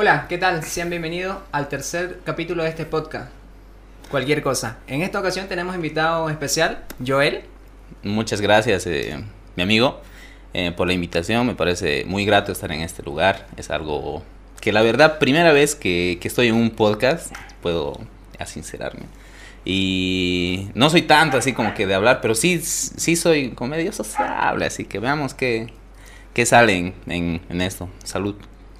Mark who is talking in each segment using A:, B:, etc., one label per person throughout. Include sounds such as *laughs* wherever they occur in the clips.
A: Hola, ¿qué tal? Sean bienvenidos al tercer capítulo de este podcast. Cualquier cosa. En esta ocasión tenemos invitado especial, Joel.
B: Muchas gracias, eh, mi amigo, eh, por la invitación. Me parece muy grato estar en este lugar. Es algo que la verdad, primera vez que, que estoy en un podcast, puedo sincerarme. Y no soy tanto así como que de hablar, pero sí, sí soy como medio sociable, así que veamos qué, qué sale en, en, esto. Salud.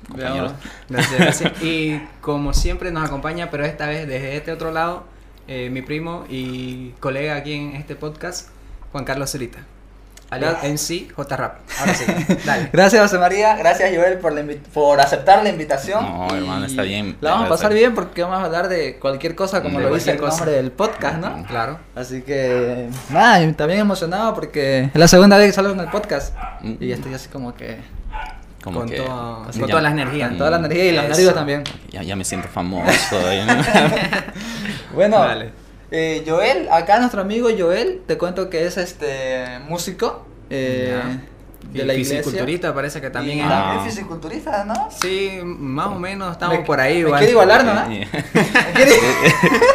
B: Compañeros.
A: Gracias, gracias. Y como siempre nos acompaña, pero esta vez desde este otro lado, eh, mi primo y colega aquí en este podcast, Juan Carlos Cerita. Alias MC J Rap. Ahora sí, *laughs* dale. *laughs*
C: Gracias, José María. Gracias, Joel, por, la por aceptar la invitación.
B: No, hermano, está bien.
C: La vamos a pasar bien porque vamos a hablar de cualquier cosa, como
B: De
C: lo dice el
A: cosa.
C: nombre del podcast, ¿no?
A: Claro.
C: Así que, nada, también emocionado porque es la segunda vez que salgo en el podcast.
B: Mm.
C: Y estoy así como que.
B: Como
A: Con
B: que-
A: toda-
B: así
A: con
B: ya-
A: todas las energías.
C: Con toda la energía y los
A: Eso.
C: nervios también.
B: Ya, ya me siento famoso. *laughs* *laughs*
C: Bueno,
A: Dale.
C: eh, Joel, acá nuestro amigo Joel, te cuento que es este músico eh,
A: Y
C: de la iglesia.
A: fisiculturista parece que también es.
B: Ah.
C: también fisiculturista, ¿no?
A: Sí, más o menos estamos
C: Me-
A: por ahí.
C: me
A: igual.
C: quiere igualar, ¿no?
B: Eh, *laughs*
C: ¿Me quiere-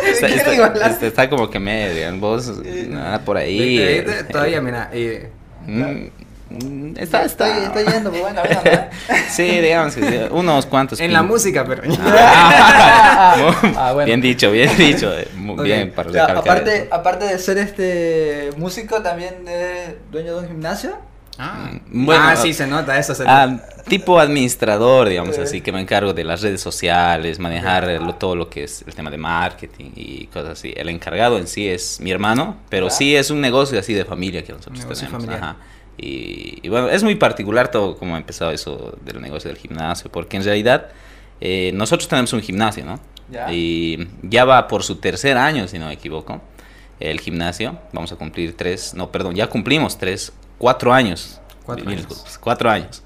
C: me
B: está,
C: quiere igualar?
B: está- está como que medio, vos, nada por ahí.
A: Viste,
B: eh,
A: viste, Todavía, mira. y-
B: Mm, mm, está,
C: Estoy,
B: está.
C: estoy yendo por buen camino, *laughs* ¿no?
B: Sí, digamos que sí, unos cuantos.
A: en la música, pero. *laughs*
B: Ah,
C: Ah, bueno.
B: Bien dicho, bien *laughs* dicho. eh, bien para
C: O sea,
B: recalcar
C: aparte,
B: eso.
C: aparte de ser este músico, también es dueño de un gimnasio.
A: Ah,
B: Mm, bueno,
A: ah, sí, se nota, eso se
B: Ah, tipo administrador, digamos
C: Eh.
B: así, que me encargo de las redes sociales, manejar eh, lo- todo lo que es el tema de marketing y cosas así. El encargado en sí es mi hermano, pero
C: Ya.
B: sí es un negocio así de familia que nosotros
A: Negocio
B: tenemos.
A: familiar.
B: ajá. Y, y bueno, es muy particular todo como ha empezado eso del negocio del gimnasio, porque en realidad eh, nosotros tenemos un gimnasio, ¿no?
C: Ya.
B: Y ya va por su tercer año, si no me equivoco, el gimnasio. Vamos a cumplir tres, no, perdón, ya cumplimos tres, cuatro años.
A: Cuatro años.
B: disculpas, cuatro años.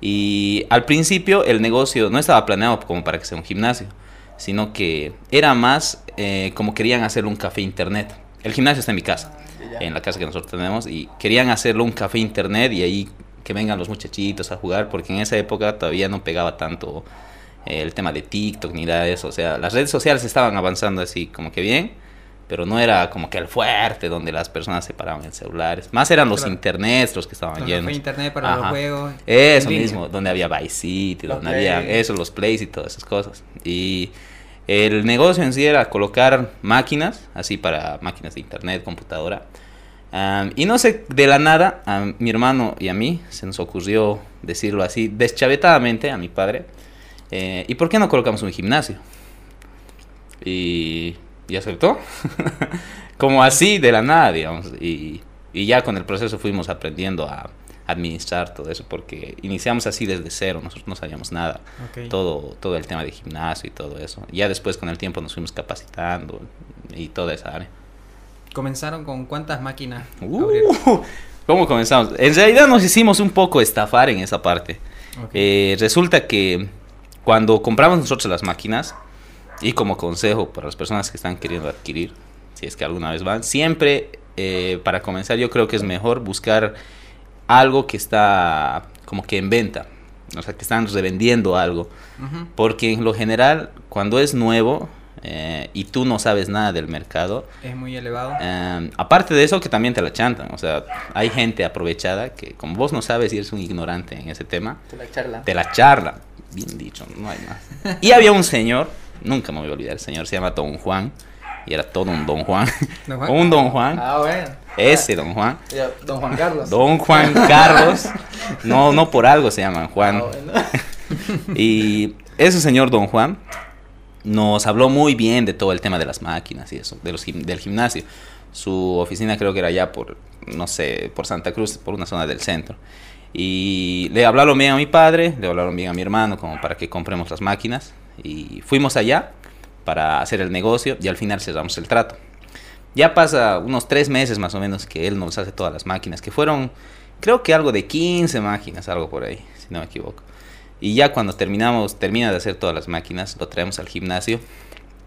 B: Y al principio el negocio no estaba planeado como para que sea un gimnasio, sino que era más eh, como querían hacerlo un café internet. El gimnasio está en mi casa. En la casa que nosotros tenemos, y querían hacerlo un café internet y ahí que vengan los muchachitos a jugar, porque en esa época todavía no pegaba tanto eh, el tema de TikTok ni nada de eso. O sea, las redes sociales estaban avanzando así como que bien, pero no era como que el fuerte donde las personas se paraban en celulares. Más eran los
A: Claro.
B: internets los que estaban
A: Los
B: llenos.
A: internet para los
B: Ajá.
A: juegos.
B: Eso mismo, donde había Vice City,
C: Los
B: donde había
C: plays.
B: eso, los plays y todas esas cosas. Y el negocio en sí era colocar máquinas, así para máquinas de internet, computadora. Y no sé, de la nada, a mi hermano y a mí se nos ocurrió decirlo así, deschavetadamente a mi padre, eh, ¿y por qué no colocamos un gimnasio? Y, aceptó, *laughs* como así de la nada, digamos. Y ya con el proceso fuimos aprendiendo a administrar todo eso, porque iniciamos así desde cero, nosotros no sabíamos nada, todo, todo el tema de gimnasio y todo eso. Ya después con el tiempo nos fuimos capacitando y toda esa área.
A: ¿Comenzaron con cuántas máquinas
B: Uh? ¿Cómo comenzamos? En realidad nos hicimos un poco estafar en esa parte. Eh, resulta que cuando compramos nosotros las máquinas, y como consejo para las personas que están queriendo adquirir, si es que alguna vez van, siempre eh, para comenzar yo creo que es mejor buscar algo que está como que en venta, o sea, que están revendiendo algo, porque en lo general cuando es nuevo eh, y tú no sabes nada del mercado,
A: Es muy elevado.
B: eh, aparte de eso que también te la chantan, o sea, hay gente aprovechada que como vos no sabes y eres un ignorante en ese tema,
C: De la charla.
B: te la charla. Bien dicho, no hay más. Y había un señor, nunca me voy a olvidar, el señor se llama Don Juan, y era todo un Don Juan.
A: ¿Don *laughs* Juan?
B: un Don Juan,
C: Ah, bueno.
B: ese Don Juan.
C: Don Juan Carlos.
B: Don Juan Carlos, no, no por algo se llaman Juan.
C: Ah, bueno. *laughs*
B: Y ese señor Don Juan nos habló muy bien de todo el tema de las máquinas y eso, de los del gimnasio. Su oficina creo que era allá por, no sé, por Santa Cruz, por una zona del centro. Y le hablaron bien a mi padre, le hablaron bien a mi hermano como para que compremos las máquinas. Y fuimos allá para hacer el negocio y al final cerramos el trato. Ya pasa unos tres meses más o menos que él nos hace todas las máquinas, que fueron, creo que algo de 15 máquinas, algo por ahí, si no me equivoco. Y ya cuando terminamos, termina de hacer todas las máquinas, lo traemos al gimnasio.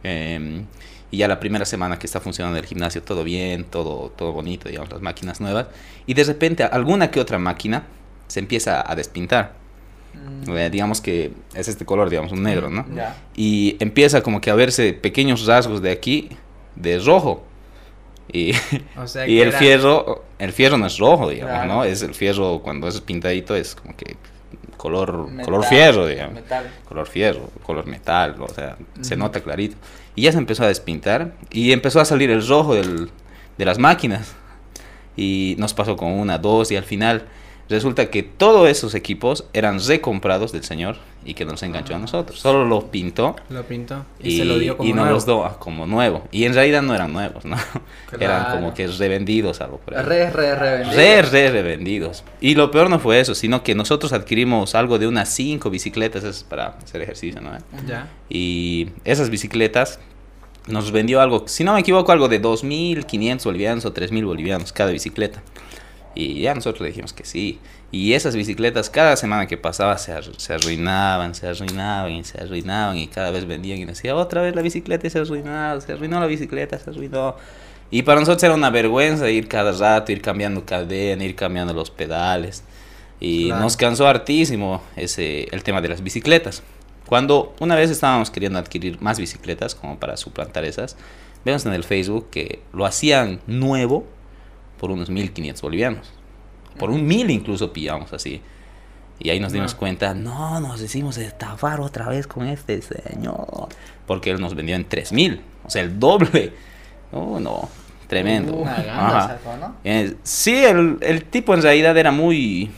B: eh, y ya la primera semana que está funcionando el gimnasio, todo bien, todo, todo bonito, digamos, las máquinas nuevas. Y de repente alguna que otra máquina se empieza a despintar.
C: Mm,
B: Eh, digamos que es este color, digamos, un negro, ¿no? Y empieza como que a verse pequeños rasgos de aquí de rojo. Y,
A: O sea, *laughs*
B: y el
A: era-
B: fierro, el fierro no es rojo, digamos,
C: Claro.
B: ¿no? Es el fierro cuando es pintadito es como que color,
C: Metal,
B: color fierro, digamos.
C: Metal.
B: color fierro, color metal, o sea, se nota clarito. Y ya se empezó a despintar y empezó a salir el rojo del- de las máquinas. Y nos pasó con una, dos y al final resulta que todos esos equipos eran recomprados del señor y que nos enganchó a nosotros. Solo lo pintó
A: Lo pintó y,
B: y,
A: se lo dio como
B: y nos los dio como nuevo. Y en realidad no eran nuevos, ¿no? *laughs* Eran como que revendidos, algo por ahí.
C: Re, re, re. vendido.
B: Re, re, revendidos. Y lo peor no fue eso, sino que nosotros adquirimos algo de unas cinco bicicletas esas para hacer ejercicio, ¿no?
A: Ya.
B: Y esas bicicletas nos vendió algo, si no me equivoco, algo de 2.500 bolivianos o 3.000 bolivianos cada bicicleta. Y ya nosotros le dijimos que sí. Y esas bicicletas cada semana que pasaba se, ar- se arruinaban, se arruinaban y se arruinaban y cada vez vendían y decía otra vez la bicicleta y se arruinó, se arruinó la bicicleta, se arruinó. Y para nosotros era una vergüenza ir cada rato, ir cambiando cadena, ir cambiando los pedales. Y
A: Claro.
B: nos cansó hartísimo ese, el tema de las bicicletas. Cuando una vez estábamos queriendo adquirir más bicicletas como para suplantar esas, vemos en el Facebook que lo hacían nuevo por unos 1500 bolivianos. Por un mil incluso pillamos así. Y ahí nos dimos cuenta, no, nos decimos estafar otra vez con este señor. Porque él nos vendió en 3000, o sea, el doble. No, no, tremendo.
C: Una gana
B: Ajá.
C: sacó, ¿no?
B: Eh, sí, el, el tipo en realidad era muy,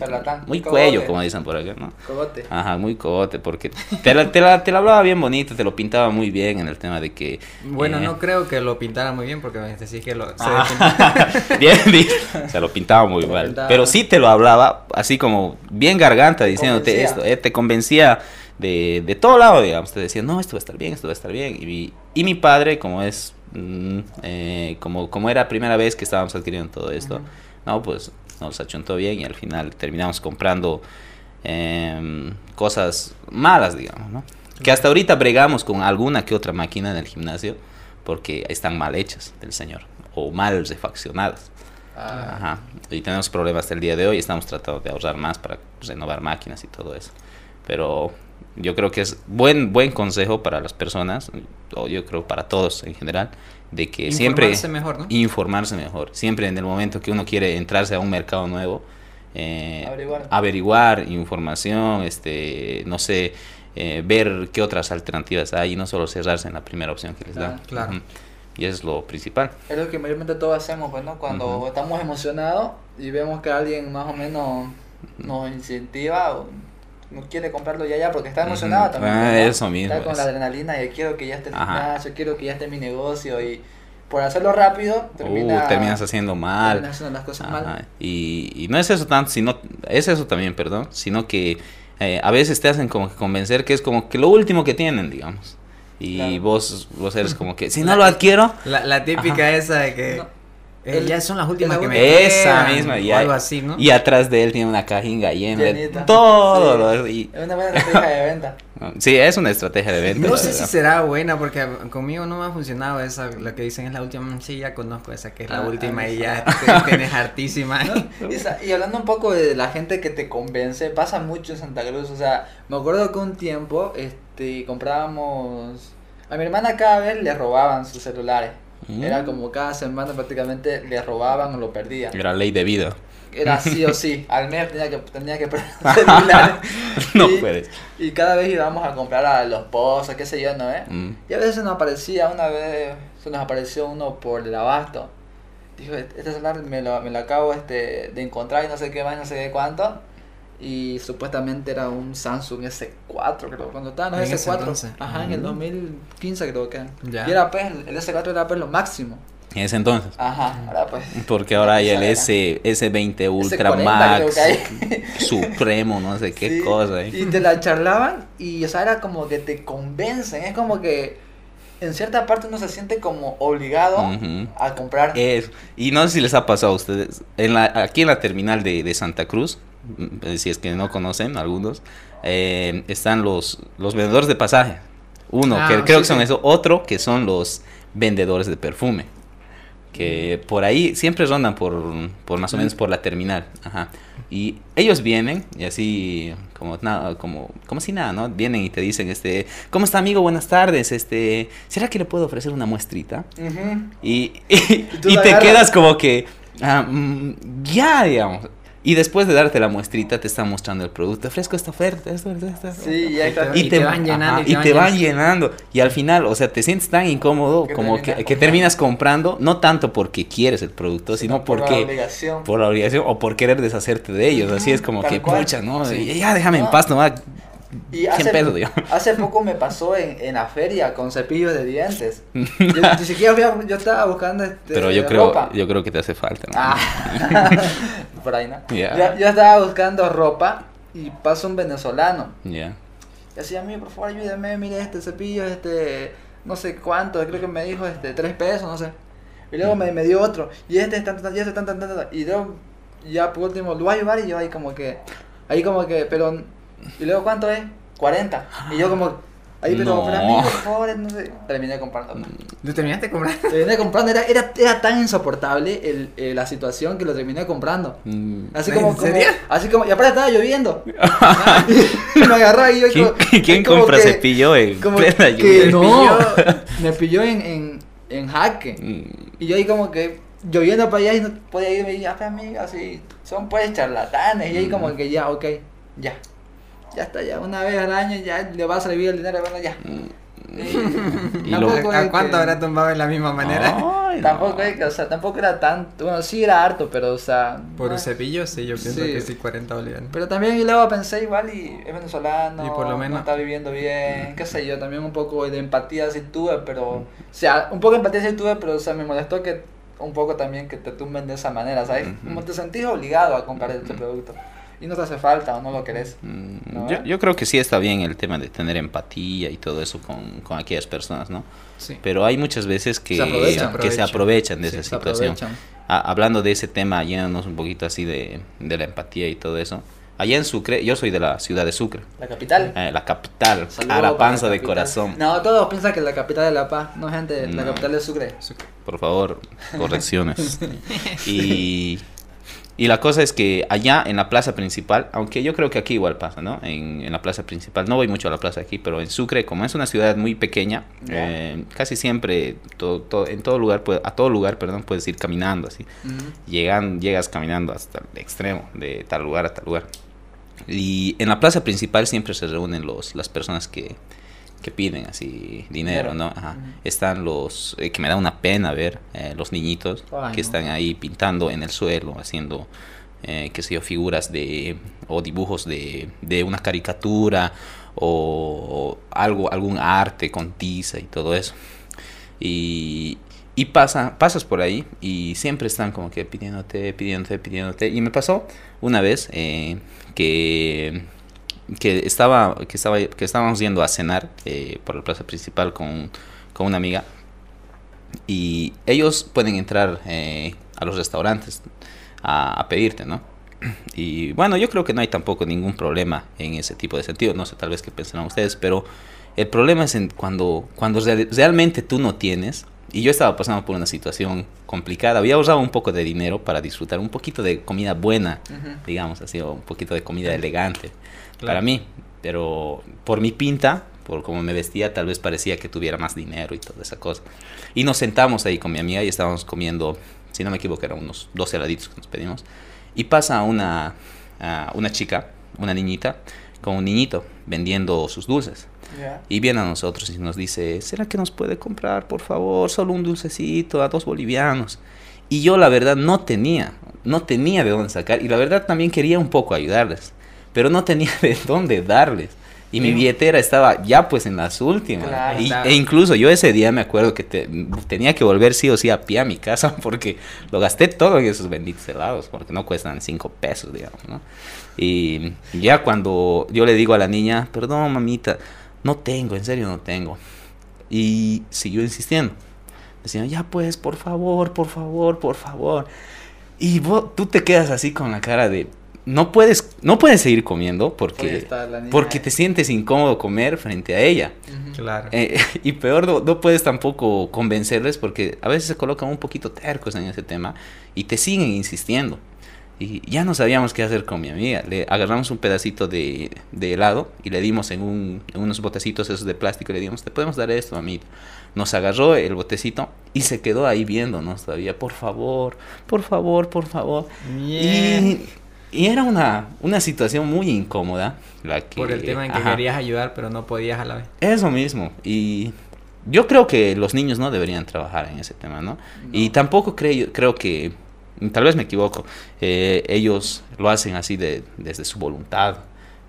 C: Charlatán.
B: muy
C: Cogote.
B: cuello, como dicen por acá, ¿no?
C: Cogote.
B: Ajá, muy cogote, porque te la, te, la, te la hablaba bien bonito, te lo pintaba muy bien en el tema de que...
A: Bueno,
B: eh,
A: no creo que lo pintara muy bien porque me decís que lo se
B: Ah. *laughs* bien, dicho. se lo pintaba muy
C: Lo
B: mal.
C: pintaba.
B: Pero sí te lo hablaba así como bien garganta, diciéndote
C: convencía.
B: esto, eh, te convencía de, de todo lado, digamos. Te decía, no, esto va a estar bien, esto va a estar bien. Y, mi- y mi padre, como es, mm, eh, como, como era primera vez que estábamos adquiriendo todo esto, no, pues nos achuntó bien y al final terminamos comprando em, cosas malas, digamos, ¿no? Que hasta ahorita bregamos con alguna que otra máquina en el gimnasio porque están mal hechas del señor o mal refaccionadas.
C: Ah,
B: Ajá. Y tenemos problemas hasta el día de hoy. Estamos tratando de ahorrar más para renovar máquinas y todo eso. Pero yo creo que es buen buen consejo para las personas, o yo creo para todos en general, de que siempre
A: Informarse mejor, ¿no?
B: informarse mejor. Siempre en el momento que uno quiere entrarse a un mercado nuevo, eh,
C: Averiguar.
B: averiguar información, este, no sé, eh, ver qué otras alternativas hay y no solo cerrarse en la primera opción que les dan.
C: Claro,
A: claro.
B: Ujú. Y eso es lo principal.
C: Es lo que mayormente todos hacemos, pues, ¿no? Cuando
B: Ujú.
C: estamos emocionados y vemos que alguien más o menos nos incentiva o no quiere comprarlo ya ya porque está emocionado también.
B: Ah,
C: ¿no?
B: eso mismo
C: Está con
B: es.
C: la adrenalina y quiero que ya esté el gimnasio, quiero que ya esté mi negocio y por hacerlo rápido termina,
B: Uh, terminas haciendo mal.
C: terminas haciendo las cosas
B: Ajá,
C: mal.
B: Y, y no es eso tanto, sino, es eso también, perdón, sino que eh, a veces te hacen como que convencer que es como que lo último que tienen, digamos. Y
C: Claro.
B: vos, vos eres *laughs* como que, si no lo adquiero,
A: La, la típica esa de que
C: No.
A: Eh,
C: El-
A: ya son las últimas
C: la
A: que me
B: esa
A: quedan,
B: misma,
A: o
B: y,
A: algo así, ¿no?
B: y atrás de él tiene una cajinga llena de
C: Llenita.
B: todo.
C: Sí.
B: lo- y-
C: Es una buena estrategia de venta. *laughs*
B: sí, es una estrategia de venta.
A: No
B: la
A: sé si será buena porque conmigo no me ha funcionado esa, lo que dicen es la última, mm, sí, ya conozco esa que es la
C: Ah,
A: última
C: ah,
A: y ya te- tienes hartísima. *laughs*
C: Y, y hablando un poco de la gente que te convence, pasa mucho en Santa Cruz. O sea, me acuerdo que un tiempo este, comprábamos. A mi hermana cada vez le robaban sus celulares.
B: Mm.
C: Era como cada semana prácticamente le robaban o lo perdía.
B: Era ley de vida.
C: Era sí o sí. *laughs* Al mes tenía que, tenía que *laughs*
B: no
C: Y-
B: puedes.
C: Y cada vez íbamos a comprar a los pozos, qué sé yo, ¿no? Eh?
B: Mm.
C: Y a veces se nos aparecía, una vez se nos apareció uno por el abasto. Dijo, este celular me lo, me lo acabo este, de encontrar y no sé qué más, no sé qué cuánto. Y supuestamente era un Samsung S4, creo. Cuando estaban los
A: En ese
C: S4.
A: entonces.
C: Ajá, en el
B: Mm.
C: 2015 creo que.
A: Ya.
C: Y era pues, el S4 era pues lo máximo.
B: En ese entonces.
C: Ajá, ahora pues.
B: Porque ahora hay el *laughs* S, S20 Ultra
C: S40
B: Max. *laughs* Supremo, no sé qué
C: Sí,
B: cosa. ¿eh?
C: Y te la charlaban y, o sea, era como que te convencen. Es como que en cierta parte uno se siente como obligado a comprar.
B: Es- y no sé si les ha pasado a ustedes, en la, aquí en la terminal de, de Santa Cruz, mm, si es que no conocen algunos, eh, están los, los vendedores de pasaje. Uno,
A: Ah,
B: que creo
C: sí,
B: que son
C: sí.
B: eso, otro que son los vendedores de perfume. que por ahí siempre rondan por, por más o menos por la terminal. Ajá. Y ellos vienen y así como nada, como, como si nada, ¿no? Vienen y te dicen, este, ¿cómo está amigo? Buenas tardes, este, ¿será que le puedo ofrecer una muestrita? Y, *laughs* y,
C: tú
B: y
C: la
B: te quedas como que, mm, ya, digamos. Y después de darte la muestrita te están mostrando el producto. Te ofrezco esta oferta, esto, esto, esto.
C: Sí, ya está.
A: Y te van llenando,
B: ajá, y te van llenando. Y al final, o sea, te sientes tan incómodo
C: Que
B: como que, terminas comprando, no tanto porque quieres el producto, sino,
C: por la
B: porque
C: obligación.
B: por la obligación o por querer deshacerte de ellos. Así es como
C: Tal
B: que,
C: cual.
B: pucha, ¿no?
A: Sí.
B: Y Ya déjame en
C: No.
B: paz, nomás.
C: Y
B: 100
C: hace,
B: digamos. *laughs*
C: hace poco me pasó en, en la feria con cepillos de dientes. *laughs* Yo, ni siquiera fui a- yo estaba buscando este,
B: Pero yo creo,
C: ropa.
B: yo creo que te hace falta, ¿no?
C: Ah. *laughs* Por ahí, ¿no?
B: Ya.
C: Yo, yo estaba buscando ropa y pasa un venezolano.
B: Ya.
C: Y así, amigo, por favor, ayúdame, mire este cepillo, este, no sé cuánto, creo que me dijo, este, tres pesos, no sé. Y luego me, me dio otro, y este es tan, tan, y este tan, tan, tan, tan, y luego, ya por último, lo voy a llevar y yo ahí como que, ahí como que, pero, y luego cuánto es, 40, y yo como, ahí, pero,
B: No.
C: pero amigo, por favor, no sé, terminé comprando.
A: ¿Tú terminaste comprando?
C: Terminé comprando, era, era, era tan insoportable el, eh, la situación que lo terminé comprando.
B: Mm.
C: Así
A: ¿En
C: como, como-
A: serio?
C: así como, y aparte estaba lloviendo. *laughs* y me agarró y yo
B: ¿Quién,
C: como-
B: quién
C: como
B: compra
C: que-
B: cepillo en
C: como
B: plena
C: que
B: lluvia?
A: Me
C: no,
A: pilló.
C: me pilló en, en, en jaque.
B: Mm.
C: Y yo ahí como que lloviendo para allá y no podía irme y ya, pues, amiga, así, son pues charlatanes. Y ahí
B: Mm.
C: como que ya, ok, ya. Ya está, ya una vez al año ya le va a servir el dinero, bueno, ya.
B: Y
C: Y
B: lo-
A: ¿A cuánto
C: que-
A: habrá tumbado de la misma manera?
B: Ay, no.
C: Tampoco es que, o sea, tampoco era tanto, bueno, sí era harto, pero, o sea...
A: Por un cepillo, sí, yo pienso
C: Sí.
A: que sí, 40 bolivianos.
C: Pero también y luego pensé igual y es venezolano,
A: Y por lo menos-
C: no está viviendo bien, qué sé yo, también un poco de empatía sí tuve, pero, o sea, un poco de empatía sí tuve, pero, o sea, me molestó que un poco también que te tumben de esa manera, ¿sabes? Como te sentís obligado a comprar este producto y no te hace falta o no lo querés.
B: Mm,
C: ¿No?
B: Yo, yo creo que sí está bien el tema de tener empatía y todo eso con, con aquellas personas, ¿no?
A: Sí.
B: Pero hay muchas veces que
C: Se aprovechan.
B: que se aprovechan de
A: Sí,
B: esa situación. Ah, hablando de ese tema, yéndonos un poquito así de, de la empatía y todo eso. Allá en Sucre, yo soy de la ciudad de Sucre,
C: La capital.
B: eh, la capital,
C: Saludos
B: Arapanza
C: para la
B: de corazón.
C: No, todos piensan que la capital es La Paz, no gente, la
B: No.
C: capital es Sucre.
B: Por favor, correcciones. *laughs* y, y la cosa es que allá en la plaza principal, aunque yo creo que aquí igual pasa, ¿no? En, en la plaza principal, no voy mucho a la plaza aquí, pero en Sucre, como es una ciudad muy pequeña, eh, casi siempre, todo, todo- en todo lugar, a todo lugar, perdón, puedes ir caminando así. Llegan, llegas caminando hasta el extremo, de tal lugar a tal lugar. Y en la plaza principal siempre se reúnen los, las personas que, que piden así dinero. ¿no? Ajá. Están los, eh, que me da una pena ver, eh, los niñitos
C: Ay,
B: que
C: no.
B: están ahí pintando en el suelo, haciendo, eh, qué sé yo, figuras de, o dibujos de, de una caricatura o, algo, algún arte con tiza y todo eso. Y, y pasa, pasas por ahí y siempre están como que pidiéndote, pidiéndote, pidiéndote. Y me pasó una vez eh, que, que, estaba, que, estaba, que estábamos yendo a cenar eh, por la plaza principal con, con una amiga. Y ellos pueden entrar eh, a los restaurantes a, a pedirte, ¿no? Y bueno, yo creo que no hay tampoco ningún problema en ese tipo de sentido. No sé tal vez qué pensarán ustedes, pero el problema es en cuando, cuando real- realmente tú no tienes. Y yo estaba pasando por una situación complicada. Había ahorrado un poco de dinero para disfrutar un poquito de comida buena,
C: Ujú.
B: digamos así, o un poquito de comida elegante
A: Claro.
B: para mí. Pero por mi pinta, por cómo me vestía, tal vez parecía que tuviera más dinero y toda esa cosa. Y nos sentamos ahí con mi amiga y estábamos comiendo, si no me equivoco, eran unos 12 heladitos que nos pedimos. Y pasa una, ah, una chica, una niñita, con un niñito vendiendo sus dulces. Y viene a nosotros y nos dice, ¿será que nos puede comprar, por favor, solo un dulcecito a dos bolivianos? Y yo la verdad no tenía, no tenía de dónde sacar y la verdad también quería un poco ayudarles, pero no tenía *laughs* de dónde darles. Y mi billetera estaba ya pues en las últimas.
C: Claro.
B: Y-
A: Claro.
B: e incluso yo ese día me acuerdo que te- tenía que volver sí o sí a pie a mi casa *laughs* porque lo gasté todo en esos benditos helados, porque no cuestan cinco pesos, digamos, ¿no? Y ya cuando yo le digo a la niña, perdón mamita, no tengo, en serio no tengo. Y siguió insistiendo. Decían, ya pues, por favor, por favor, por favor. Y vos, tú te quedas así con la cara de, no puedes, no puedes seguir comiendo
C: Porque
B: porque, te sientes incómodo comer frente a ella.
A: Claro.
B: Eh, *laughs* y peor, no, no puedes tampoco convencerles porque a veces se colocan un poquito tercos en ese tema y te siguen insistiendo. Y ya no sabíamos qué hacer con mi amiga. Le agarramos un pedacito de, de helado y le dimos en, un, en unos botecitos esos de plástico y le dimos, te podemos dar esto, mamita. Nos agarró el botecito y se quedó ahí viéndonos todavía. Por favor, por favor, por favor. Y, y era una, una situación muy incómoda. La que,
A: Por el tema en que
B: ajá.
A: querías ayudar, pero no podías a la vez.
B: Eso mismo. Y yo creo que los niños no deberían trabajar en ese tema, ¿no? Y tampoco creo, creo que, tal vez me equivoco, eh, ellos lo hacen así de, desde su voluntad,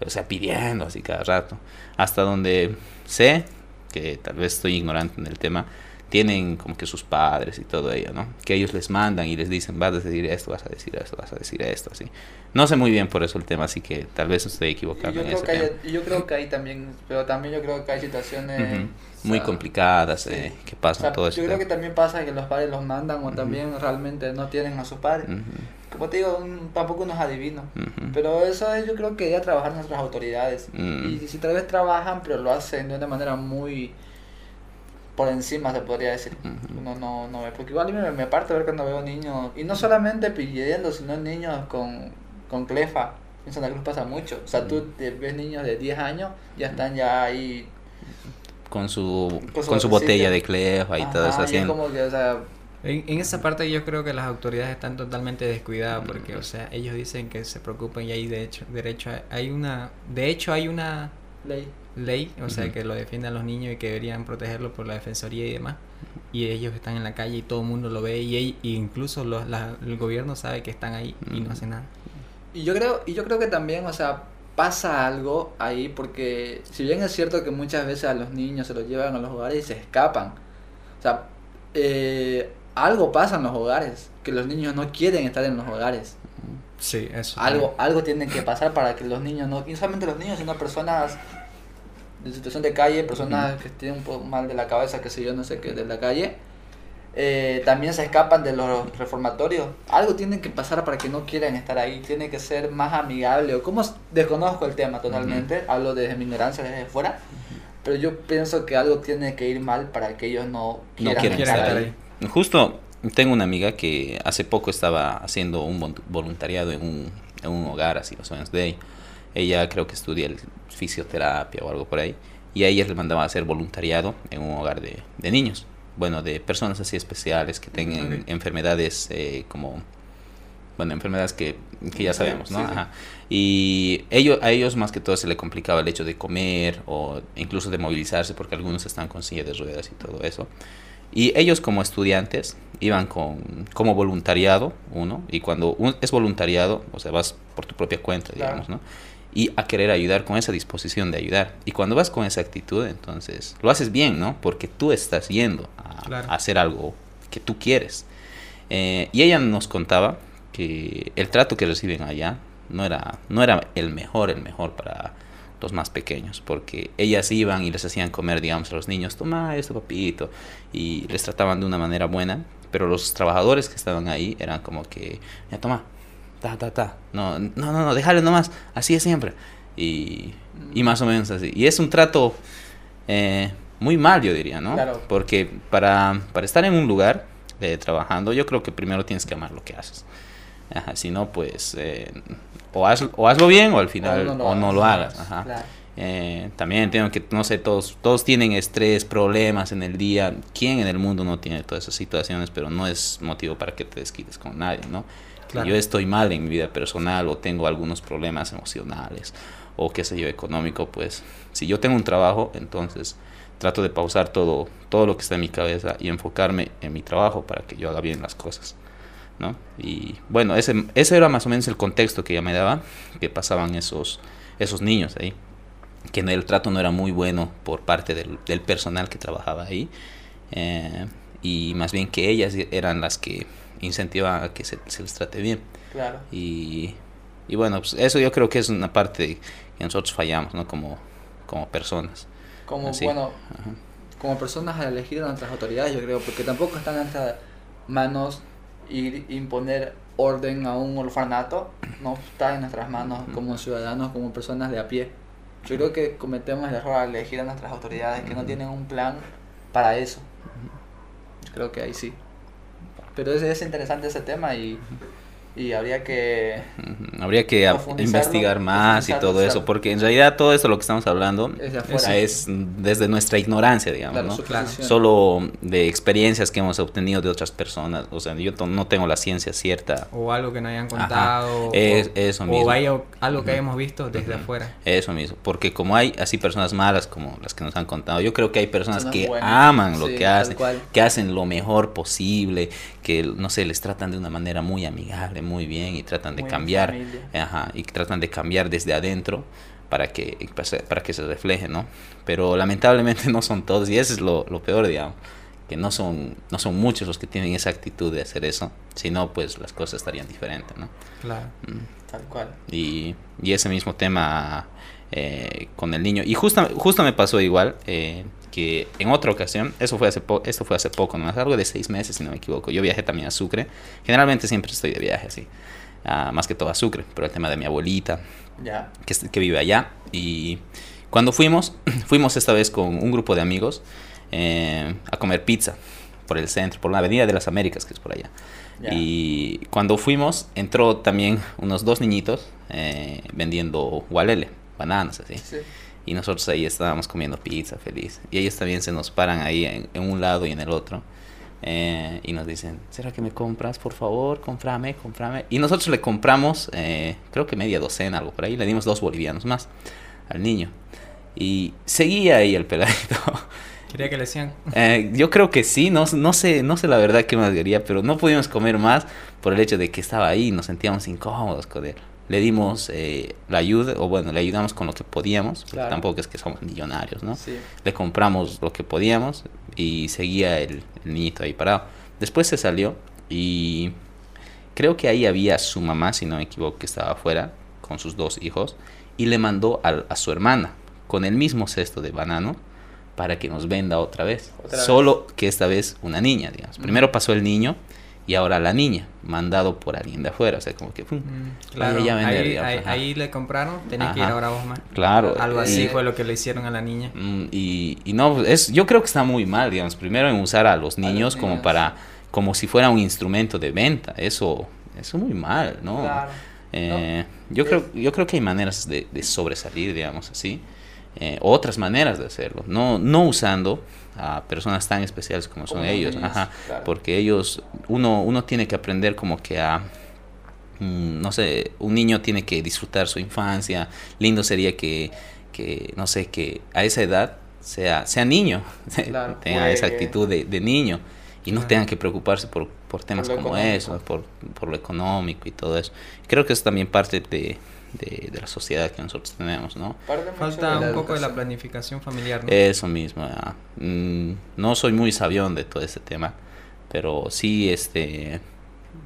B: o sea, pidiendo así cada rato. Hasta donde sé, que tal vez estoy ignorante en el tema, tienen como que sus padres y todo ello, ¿no? Que ellos les mandan y les dicen, vas a decir esto, vas a decir esto, vas a decir esto, así. No sé muy bien por eso el tema, así que tal vez estoy equivocado
C: yo
B: en
C: creo,
B: ese
C: que
B: tema.
C: hay, yo creo que hay también, pero también yo creo que hay situaciones
B: Muy
C: sea,
B: complicadas,
C: sí.
B: eh, que
C: o
B: pasan
C: sea,
B: todo
C: yo
B: eso.
C: creo que también pasa que los padres los mandan o también realmente no tienen a sus padres. Como te digo, un- tampoco uno es adivino. Pero eso es, yo creo que ya trabajar nuestras autoridades.
B: Mm.
C: Y si tal vez trabajan, pero lo hacen de una manera muy por encima, se podría decir.
B: Ujú.
C: Uno no, no ve. Porque igual me, me ver cuando veo niños, y no solamente pidiendo, sino niños con, con clefa. En Santa Cruz pasa mucho. O sea, tú te ves niños de 10 años, ya están ya ahí.
B: con su,
C: Con su
B: con su
C: botecito.
B: botella de clefa y todo eso
C: y es
B: haciendo.
C: como que, o sea,
A: En, en esa parte yo creo que las autoridades están totalmente descuidadas porque, o sea, ellos dicen que se preocupan y hay de hecho, derecho, a- hay una, de hecho hay una
C: ley.
A: ley, o sea, que lo defiende a los niños y que deberían protegerlo por la defensoría y demás. Y ellos están en la calle y todo el mundo lo ve y, y incluso los, la- el gobierno sabe que están ahí y no hace nada.
C: Y yo creo, y yo creo que también, o sea, pasa algo ahí porque si bien es cierto que muchas veces a los niños se los llevan a los hogares y se escapan, o sea, eh, algo pasa en los hogares, que los niños no quieren estar en los hogares.
A: Sí, eso.
C: Algo, algo tiene que pasar para que los niños no, y no solamente los niños, sino personas de situación de calle, personas que tienen un poco mal de la cabeza, que sé yo, no sé qué, de la calle, eh, también se escapan de los reformatorios. Algo tiene que pasar para que no quieran estar ahí, tiene que ser más amigable. O como desconozco el tema totalmente, hablo desde mi ignorancia, desde fuera, pero yo pienso que algo tiene que ir mal para que ellos no
B: No
C: quieran, estar,
A: estar
C: ahí.
A: ahí.
B: Justo tengo una amiga que hace poco estaba haciendo un vol- voluntariado en un, en un hogar, así los Oceans Day. Ella creo que estudia el fisioterapia o algo por ahí. Y a ellas les mandaba a hacer voluntariado en un hogar de, de niños. Bueno, de personas así especiales que tengan enfermedades eh, como... Bueno, enfermedades que, que ya sabemos, ¿no?
C: sí, sí.
B: Ajá. Y ellos, a ellos más que todo se le complicaba el hecho de comer o incluso de movilizarse porque algunos están con silla de ruedas y todo eso. Y ellos como estudiantes iban con, como voluntariado, uno, y cuando un- es voluntariado, o sea, vas por tu propia cuenta,
C: Claro.
B: digamos, ¿no? Y a querer ayudar con esa disposición de ayudar. Y cuando vas con esa actitud, entonces lo haces bien, ¿no? Porque tú estás yendo a,
A: Claro.
B: a hacer algo que tú quieres. Eh, y ella nos contaba que el trato que reciben allá no era, no era el mejor, el mejor para los más pequeños, porque ellas iban y les hacían comer, digamos, a los niños, toma esto, papito, y les trataban de una manera buena, pero los trabajadores que estaban ahí eran como que, ya toma, ta, ta, ta, no, no, no, no, déjale nomás, así es siempre, y, y más o menos así. Y es un trato eh, muy mal, yo diría, ¿no?
C: Claro.
B: Porque para, para estar en un lugar eh, trabajando, yo creo que primero tienes que amar lo que haces. Ajá, si no, pues eh, o, haz, o hazlo bien o al final o no lo, hagas. Ajá.
C: Claro.
B: Eh, también entiendo que, no sé, todos, todos tienen estrés, problemas en el día. ¿Quién en el mundo no tiene todas esas situaciones? Pero no es motivo para que te desquites con nadie, ¿no?
A: Claro.
B: yo estoy mal en mi vida personal o tengo algunos problemas emocionales o qué sé yo, económico, pues si yo tengo un trabajo, entonces trato de pausar todo, todo lo que está en mi cabeza y enfocarme en mi trabajo para que yo haga bien las cosas. ¿no? Y bueno, ese, ese era más o menos el contexto que ella me daba, que pasaban esos, esos niños ahí, que el trato no era muy bueno por parte del, del personal que trabajaba ahí, eh, y más bien que ellas eran las que incentivaban a que se, se les trate bien.
C: Claro.
B: Y, y bueno, pues eso yo creo que es una parte que nosotros fallamos, ¿no? Como, como personas.
C: Como,
B: Así.
C: bueno,
B: Ajá.
C: como personas a elegir a nuestras autoridades, yo creo, porque tampoco están en nuestras manos ir imponer orden a un orfanato no está en nuestras manos como ciudadanos, como personas de a pie. Yo creo que cometemos el error al elegir a nuestras autoridades que no tienen un plan para eso. Creo que ahí sí. Pero es, es interesante ese tema y y habría que
B: habría que investigar más y todo eso porque en realidad todo esto lo que estamos hablando es, desde nuestra ignorancia digamos ¿no? solo de experiencias que hemos obtenido de otras personas o sea yo no tengo la ciencia cierta.
A: O algo que no hayan contado
B: es, o, eso mismo
A: o algo que hayamos visto desde afuera.
B: Eso mismo porque como hay así personas malas como las que nos han contado yo creo que hay personas que aman lo que hacen que hacen lo mejor posible que no sé les tratan de una manera muy amigable muy bien y tratan de cambiar, y tratan de cambiar desde adentro para que, para que se refleje, ¿no? Pero lamentablemente *laughs* no son todos y eso es lo, peor, digamos, que no son, no son muchos los que tienen esa actitud de hacer eso, si no, pues las cosas estarían diferentes, ¿no?
A: Claro,
C: mm. tal cual.
B: Y, y, ese mismo tema eh, con el niño, y justo, justo me pasó igual, eh, que en otra ocasión, eso fue hace esto fue hace poco, no algo de seis meses si no me equivoco, yo viajé también a Sucre, generalmente siempre estoy de viaje así, ah, más que todo a Sucre, pero el tema de mi abuelita, Que, que vive allá, y cuando fuimos, *clears throat* fuimos esta vez con un grupo de amigos eh, a comer pizza por el centro, por la Avenida de las Américas, que es por allá. Y cuando fuimos, entró también unos dos niñitos eh, vendiendo gualele, bananas, así. Sí. Y nosotros ahí estábamos comiendo pizza feliz. Y ellos también se nos paran ahí en, un lado y en el otro. Eh, y nos dicen, ¿será que me compras? Por favor, comprame, comprame. Y nosotros le compramos, eh, creo que media docena, algo por ahí. Le dimos dos bolivianos más al niño. Y seguía ahí el peladito. *laughs*
A: ¿Quería que le decían? *laughs*
B: Eh, yo creo que sí, no, no, sé, no sé la verdad qué más quería, pero no pudimos comer más por el hecho de que estaba ahí y nos sentíamos incómodos con él le dimos eh, la ayuda, o bueno, le ayudamos con lo que podíamos, tampoco es que somos millonarios, ¿no? Le compramos lo que podíamos y seguía el, niñito ahí parado. Después se salió y creo que ahí había su mamá, si no me equivoco, que estaba afuera con sus dos hijos y le mandó a, su hermana con el mismo cesto de banano para que nos venda otra vez. Solo que esta vez una niña, digamos. Primero pasó el niño y ahora la niña, mandado por alguien de afuera, o sea, como que,
A: mm, claro, ahí, le compraron, tenía que ir ahora vos más.
B: Claro.
A: Algo así fue lo que le hicieron a la niña.
B: Mm, y, y no, es, yo creo que está muy mal, digamos, primero en usar a los niños, como para, como si fuera un instrumento de venta, eso, eso muy mal, ¿no? Eh, yo, creo, yo creo que hay maneras de, de sobresalir, digamos así, eh, otras maneras de hacerlo, no, no usando a personas tan especiales como son ellos, Ajá, porque ellos, uno, uno tiene que aprender como que a, mm, no sé, un niño tiene que disfrutar su infancia, lindo sería que, que no sé, que a esa edad sea, sea niño, *laughs* tenga esa actitud de, de niño y no tengan que preocuparse por, por temas como eso, por, por lo económico y todo eso. Creo que es también parte de, de, la sociedad que nosotros tenemos, ¿no?
A: Falta un poco de la planificación familiar, ¿no?
B: Eso mismo, mm, no soy muy sabión de todo este tema, pero sí, este,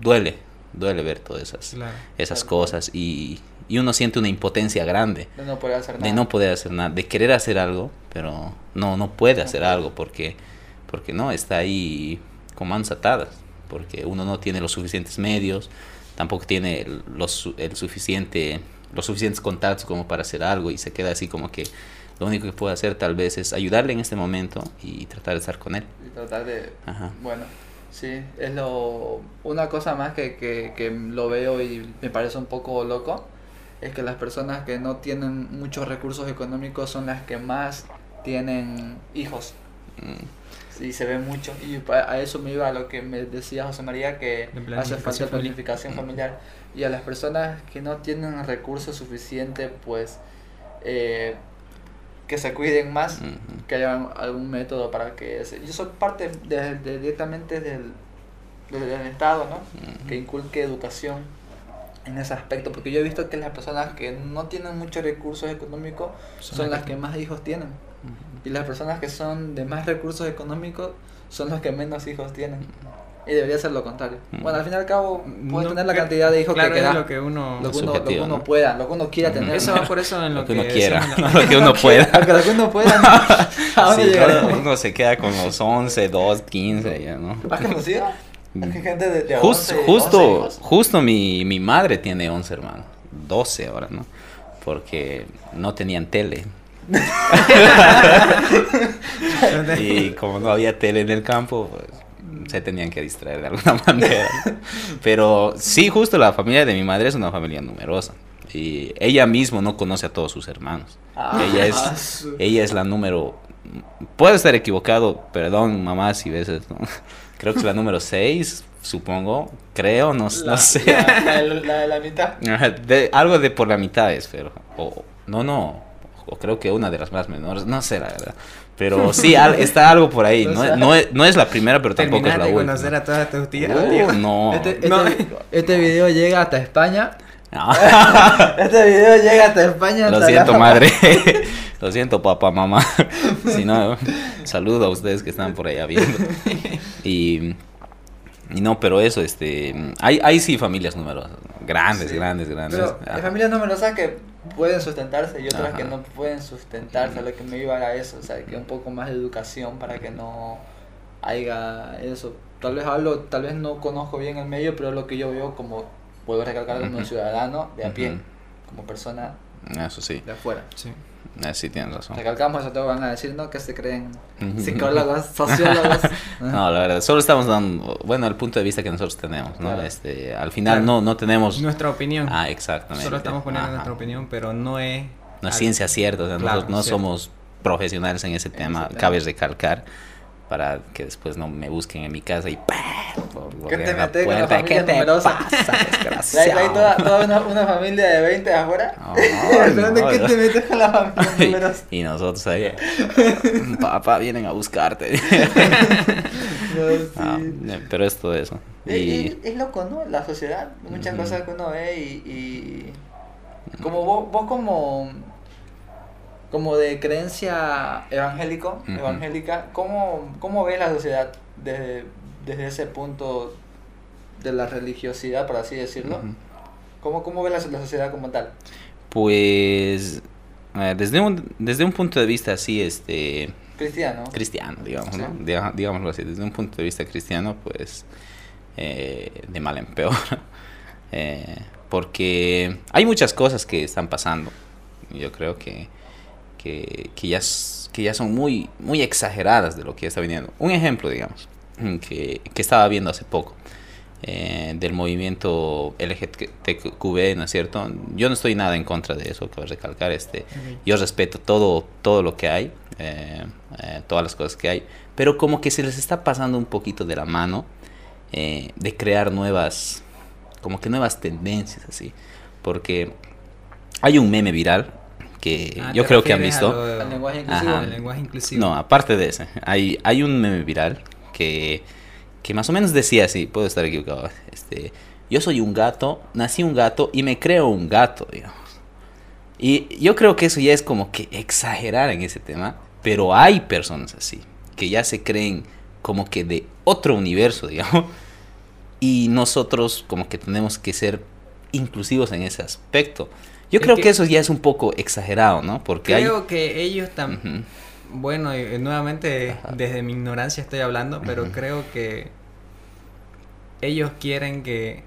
B: duele, duele ver todas esas, esas cosas y, y, uno siente una impotencia grande
C: de no poder hacer nada,
B: de no poder hacer nada, de querer hacer algo, pero no, no puede hacer algo porque, porque no, está ahí con manos atadas, porque uno no tiene los suficientes medios, tampoco tiene los, el suficiente los suficientes contactos como para hacer algo y se queda así como que lo único que puede hacer tal vez es ayudarle en este momento y tratar de estar con él.
C: Y tratar de... Bueno, sí, es lo... Una cosa más que, que, que lo veo y me parece un poco loco, es que las personas que no tienen muchos recursos económicos son las que más tienen hijos. Mm. Sí, se ve mucho. Y a eso me iba a lo que me decía José María, que hace falta planificación familiar. Y a las personas que no tienen recursos suficientes, pues eh, que se cuiden más, que haya algún método para que... yo soy parte de, directamente del, del, Estado, ¿no? Que inculque educación en ese aspecto, porque yo he visto que las personas que no tienen muchos recursos económicos son, las que más hijos tienen. Y las personas que son de más recursos económicos son los que menos hijos tienen. Y debería ser lo contrario. Mm. Bueno, al fin y al cabo, puedes tener la cantidad de hijos que queda.
A: lo que uno,
C: lo que uno, lo que uno pueda, lo que uno quiera tener.
A: Eso va por eso en lo,
B: que, uno quiera, *laughs* lo que uno pueda.
C: lo que *laughs* uno pueda.
B: sí, uno se queda con los 11, 2, 15, ya, ¿no?
C: ¿Has conocido? Gente de, de
B: Jus-
C: 11,
B: justo,
C: 11 hijos.
B: justo mi, mi madre tiene 11 hermanos, 12 ahora, ¿no? Porque no tenían tele. Y como no había tele en el campo, pues, se tenían que distraer de alguna *laughs* manera. Pero sí, justo la familia de mi madre es una familia numerosa. Y ella mismo no conoce a todos sus hermanos.
C: Ah,
B: ella, es, ella es la número... Puedo estar equivocado, perdón mamá si veces, ¿no? Creo que es la número 6, supongo, creo, no, sé.
C: La, *laughs* la, la de la mitad.
B: De, algo de por la mitad es, pero... O, no, no. O creo que una de las más menores. No sé, la verdad. Pero *laughs* sí, al- está algo por ahí. No, es- no, es, no es la primera, pero tampoco es la última.
A: conocer a todas tus tías,
B: Uh,
A: tío.
B: no.
C: Este, este,
A: No.
C: este video llega hasta España.
B: No. *laughs*
C: Este video llega hasta España.
B: Lo
C: hasta
B: siento,
C: la-
B: madre. *laughs* Lo siento, papá, mamá. Si no, saludo a ustedes que están por allá viendo. Y, y no, pero eso, este, hay, hay sí familias numerosas, grandes,
C: Sí.
B: grandes, grandes.
C: Pero hay familias numerosas que pueden sustentarse y otras
B: Ajá.
C: que no pueden sustentarse. A lo que me iba a eso, o sea, que un poco más de educación para que no haya eso. Tal vez hablo, tal vez no conozco bien el medio, pero es lo que yo veo como, puedo recalcar como
B: Ujú.
C: ciudadano de a pie, como persona
B: Eso sí,
C: de afuera.
A: Sí.
B: Eh, sí tienes razón.
C: Recalcamos eso, te van a decir, ¿no? Que se creen *laughs* psicólogos, sociólogos. *laughs*
B: No, la verdad, solo estamos dando, bueno, el punto de vista que nosotros tenemos, ¿no?
C: Claro.
B: Este, al final
A: Claro.
B: no, no tenemos...
A: Nuestra opinión.
B: Ah, exactamente.
A: Solo estamos poniendo
B: Ajá.
A: nuestra opinión, pero no es...
B: No es ciencia cierta, o sea,
A: Claro,
B: nosotros no
A: cierto.
B: somos profesionales en ese
C: En
B: tema,
C: ese tema.
B: cabe recalcar, para que después no me busquen en mi casa y por
C: ¿Qué te metes con la
B: puerta, ¿Qué
C: familia
B: te
C: numerosa?
B: pasa, *laughs*
C: ¿Hay,
B: desgraciado?
C: hay toda, toda una, una familia de 20 afuera? *laughs* ¿De dónde
B: no,
C: qué
B: no.
C: te metes con la familia *laughs*
B: Y,
C: numerosa?
B: y nosotros ahí, papá, vienen a buscarte.
C: No, sí.
B: Ah, eh, pero es todo eso.
C: Es,
B: Y,
C: es- es loco, ¿no? La sociedad, muchas
B: Ujú.
C: cosas que uno ve y, y como vos, vos como como de creencia evangélico, evangélica, ¿cómo, ¿cómo ves la sociedad desde, desde ese punto de la religiosidad, por así decirlo? ¿Cómo, cómo ves la, la sociedad como tal?
B: pues, desde un, desde un punto de vista así, este...
C: Cristiano.
B: cristiano, digamos, ¿no?
C: Sí.
B: Digámoslo así, desde un punto de vista cristiano, pues eh, de mal en peor. *laughs* Eh, porque hay muchas cosas que están pasando. Yo creo que, que, que ya, que ya son muy, muy exageradas de lo que ya está viniendo. Un ejemplo, digamos, que, que estaba viendo hace poco. eh, del movimiento LGTB, ¿no es cierto? Yo no estoy nada en contra de eso, cabe recalcar. Este, yo respeto todo, todo lo que hay, eh, eh, todas las cosas que hay, pero como que se les está pasando un poquito de la mano eh, de crear nuevas, como que nuevas tendencias así, porque hay un meme viral que
A: Ah,
B: yo
A: ¿te
B: creo que han visto.
A: lo de-
C: Al lenguaje
B: Ajá.
C: inclusivo.
A: al lenguaje inclusivo.
B: No, aparte de ese, hay, hay un meme viral que, que más o menos decía así, puedo estar equivocado, este, yo soy un gato, nací un gato y me creo un gato, digamos. Y yo creo que eso ya es como que exagerar en ese tema, pero hay personas así, que ya se creen como que de otro universo, *laughs* digamos, y nosotros como que tenemos que ser inclusivos en ese aspecto. Yo
A: Es
B: creo
A: que-
B: que, eso ya es un poco exagerado, ¿no? Porque
A: Creo que ellos también... Bueno, eh, nuevamente
B: Ajá.
A: desde mi ignorancia estoy hablando, pero creo que ellos quieren que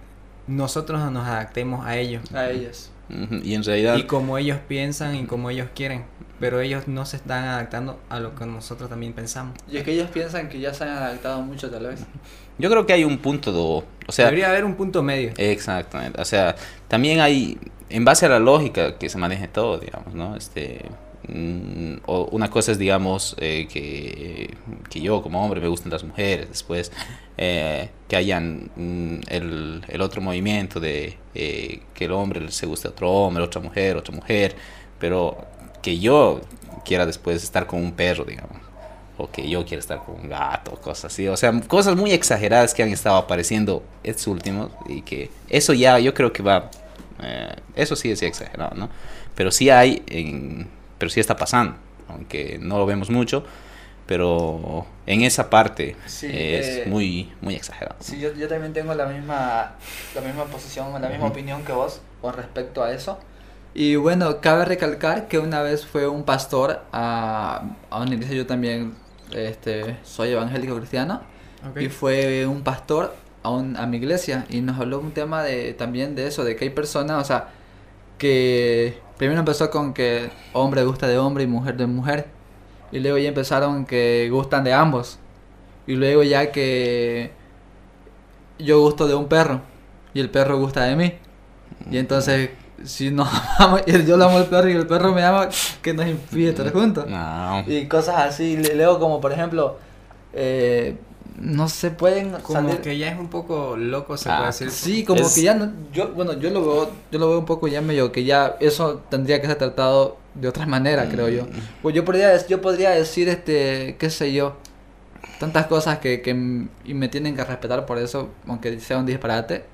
A: nosotros nos adaptemos a ellos.
C: A ellos.
B: Y en realidad...
A: Y como ellos piensan y como ellos quieren. Pero ellos no se están adaptando a lo que nosotros también pensamos.
C: Y es que ellos piensan que ya se han adaptado mucho tal vez.
B: Yo creo que hay un punto, do- o sea,
A: Debería haber un punto medio.
B: exactamente, o sea, también hay, en base a la lógica que se maneje todo, digamos, ¿no? Este, mm, o una cosa es, digamos, eh, que, que yo como hombre me gusten las mujeres, después eh, que hayan mm, el, el otro movimiento de eh, que el hombre se guste a otro hombre, otra mujer, otra mujer, pero que yo quiera después estar con un perro, digamos o que yo quiero estar con un gato, cosas así. O sea, cosas muy exageradas que han estado apareciendo estos últimos y que eso ya yo creo que va, eh, eso sí es exagerado, ¿no? Pero sí hay, en, pero sí está pasando, aunque no lo vemos mucho, pero en esa parte
C: Sí,
B: es
C: eh,
B: muy, muy exagerado.
C: Sí, yo, yo también tengo la misma, la misma posición, la misma
B: Ujú.
C: opinión que vos con respecto a eso. Y bueno, cabe recalcar que una vez fue un pastor a, a una iglesia, yo también este, soy evangélico cristiano,
A: Ok.
C: y fue un pastor a, un, a mi iglesia y nos habló un tema de también de eso, de que hay personas, o sea, que primero empezó con que hombre gusta de hombre y mujer de mujer. Y luego ya empezaron que gustan de ambos. Y luego ya que yo gusto de un perro y el perro gusta de mí. Y entonces, si nos *laughs* amamos, yo le amo al perro y el perro me ama, que nos impide estar juntos.
B: No.
C: Y cosas así. Le- Luego como por ejemplo, eh, no se pueden
A: Como
C: salir-
A: que ya es un poco loco, se
B: Ah,
A: puede decir.
C: Sí, como
B: Es-
C: que ya no, yo, bueno, yo lo veo, yo lo veo un poco ya medio que ya eso tendría que ser tratado de otras maneras, creo yo. Pues yo podría, yo podría decir, este, qué sé yo, tantas cosas que, que y me tienen que respetar por eso, aunque sea un disparate.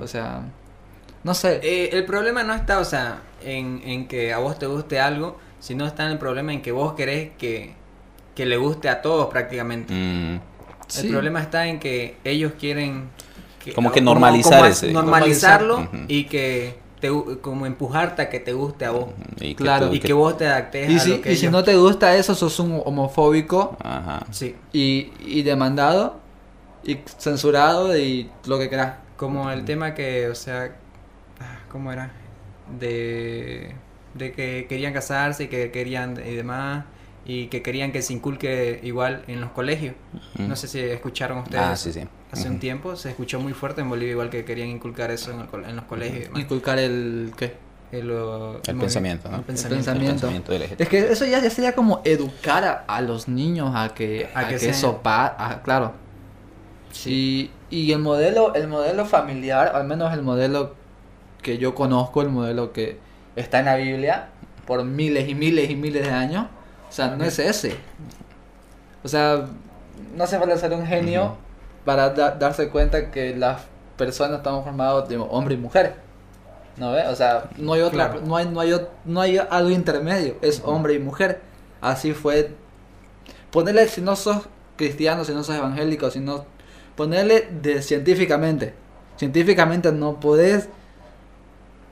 C: O sea, no sé.
A: Eh, el problema no está, o sea, en, en que a vos te guste algo, sino está en el problema en que vos querés que, que le guste a todos prácticamente.
B: Mm,
C: Sí.
A: El problema está en que ellos quieren...
B: Como que normalizar ese.
A: Normalizarlo y que te, como empujarte a que te guste a vos.
B: y que
C: Claro.
B: tú-
A: Y que vos te adaptes
C: y
A: a
C: si,
A: lo que
C: y si
A: ellos-
C: no te gusta eso, sos un homofóbico
B: Ajá.
A: Sí,
C: y, y demandado y censurado y lo que quieras.
A: como el tema que, o sea, ah, ¿cómo era? De, de que querían casarse y que querían y demás, y que querían que se inculque igual en los colegios. No sé si escucharon ustedes.
B: Ah, sí, sí.
A: Hace un tiempo se escuchó muy fuerte en Bolivia, igual que querían inculcar eso en, el en los colegios. y.
C: Inculcar el qué.
A: El,
B: El
A: movi-
B: pensamiento, ¿no?
A: el
B: El
A: pensamiento.
C: pensamiento.
B: pensamiento LGT.
C: Es que eso ya, ya sería como educar a, a los niños a que,
A: A
C: a
A: que
C: eso pa, a- claro. Sí. Y el modelo, el modelo familiar, al menos el modelo que yo conozco, el modelo que está en la Biblia por miles y miles y miles de años, sea, no es ese. O sea, no hace falta ser un genio para da- darse cuenta que las personas estamos formadas de hombre y mujer. ¿No ves? O sea, no hay otra,
A: Claro.
C: no hay, no hay, no hay algo intermedio, es hombre y mujer. Así fue. Ponerle, si no sos cristiano, si no sos evangélico, si no. Ponerle de científicamente. Científicamente no podés,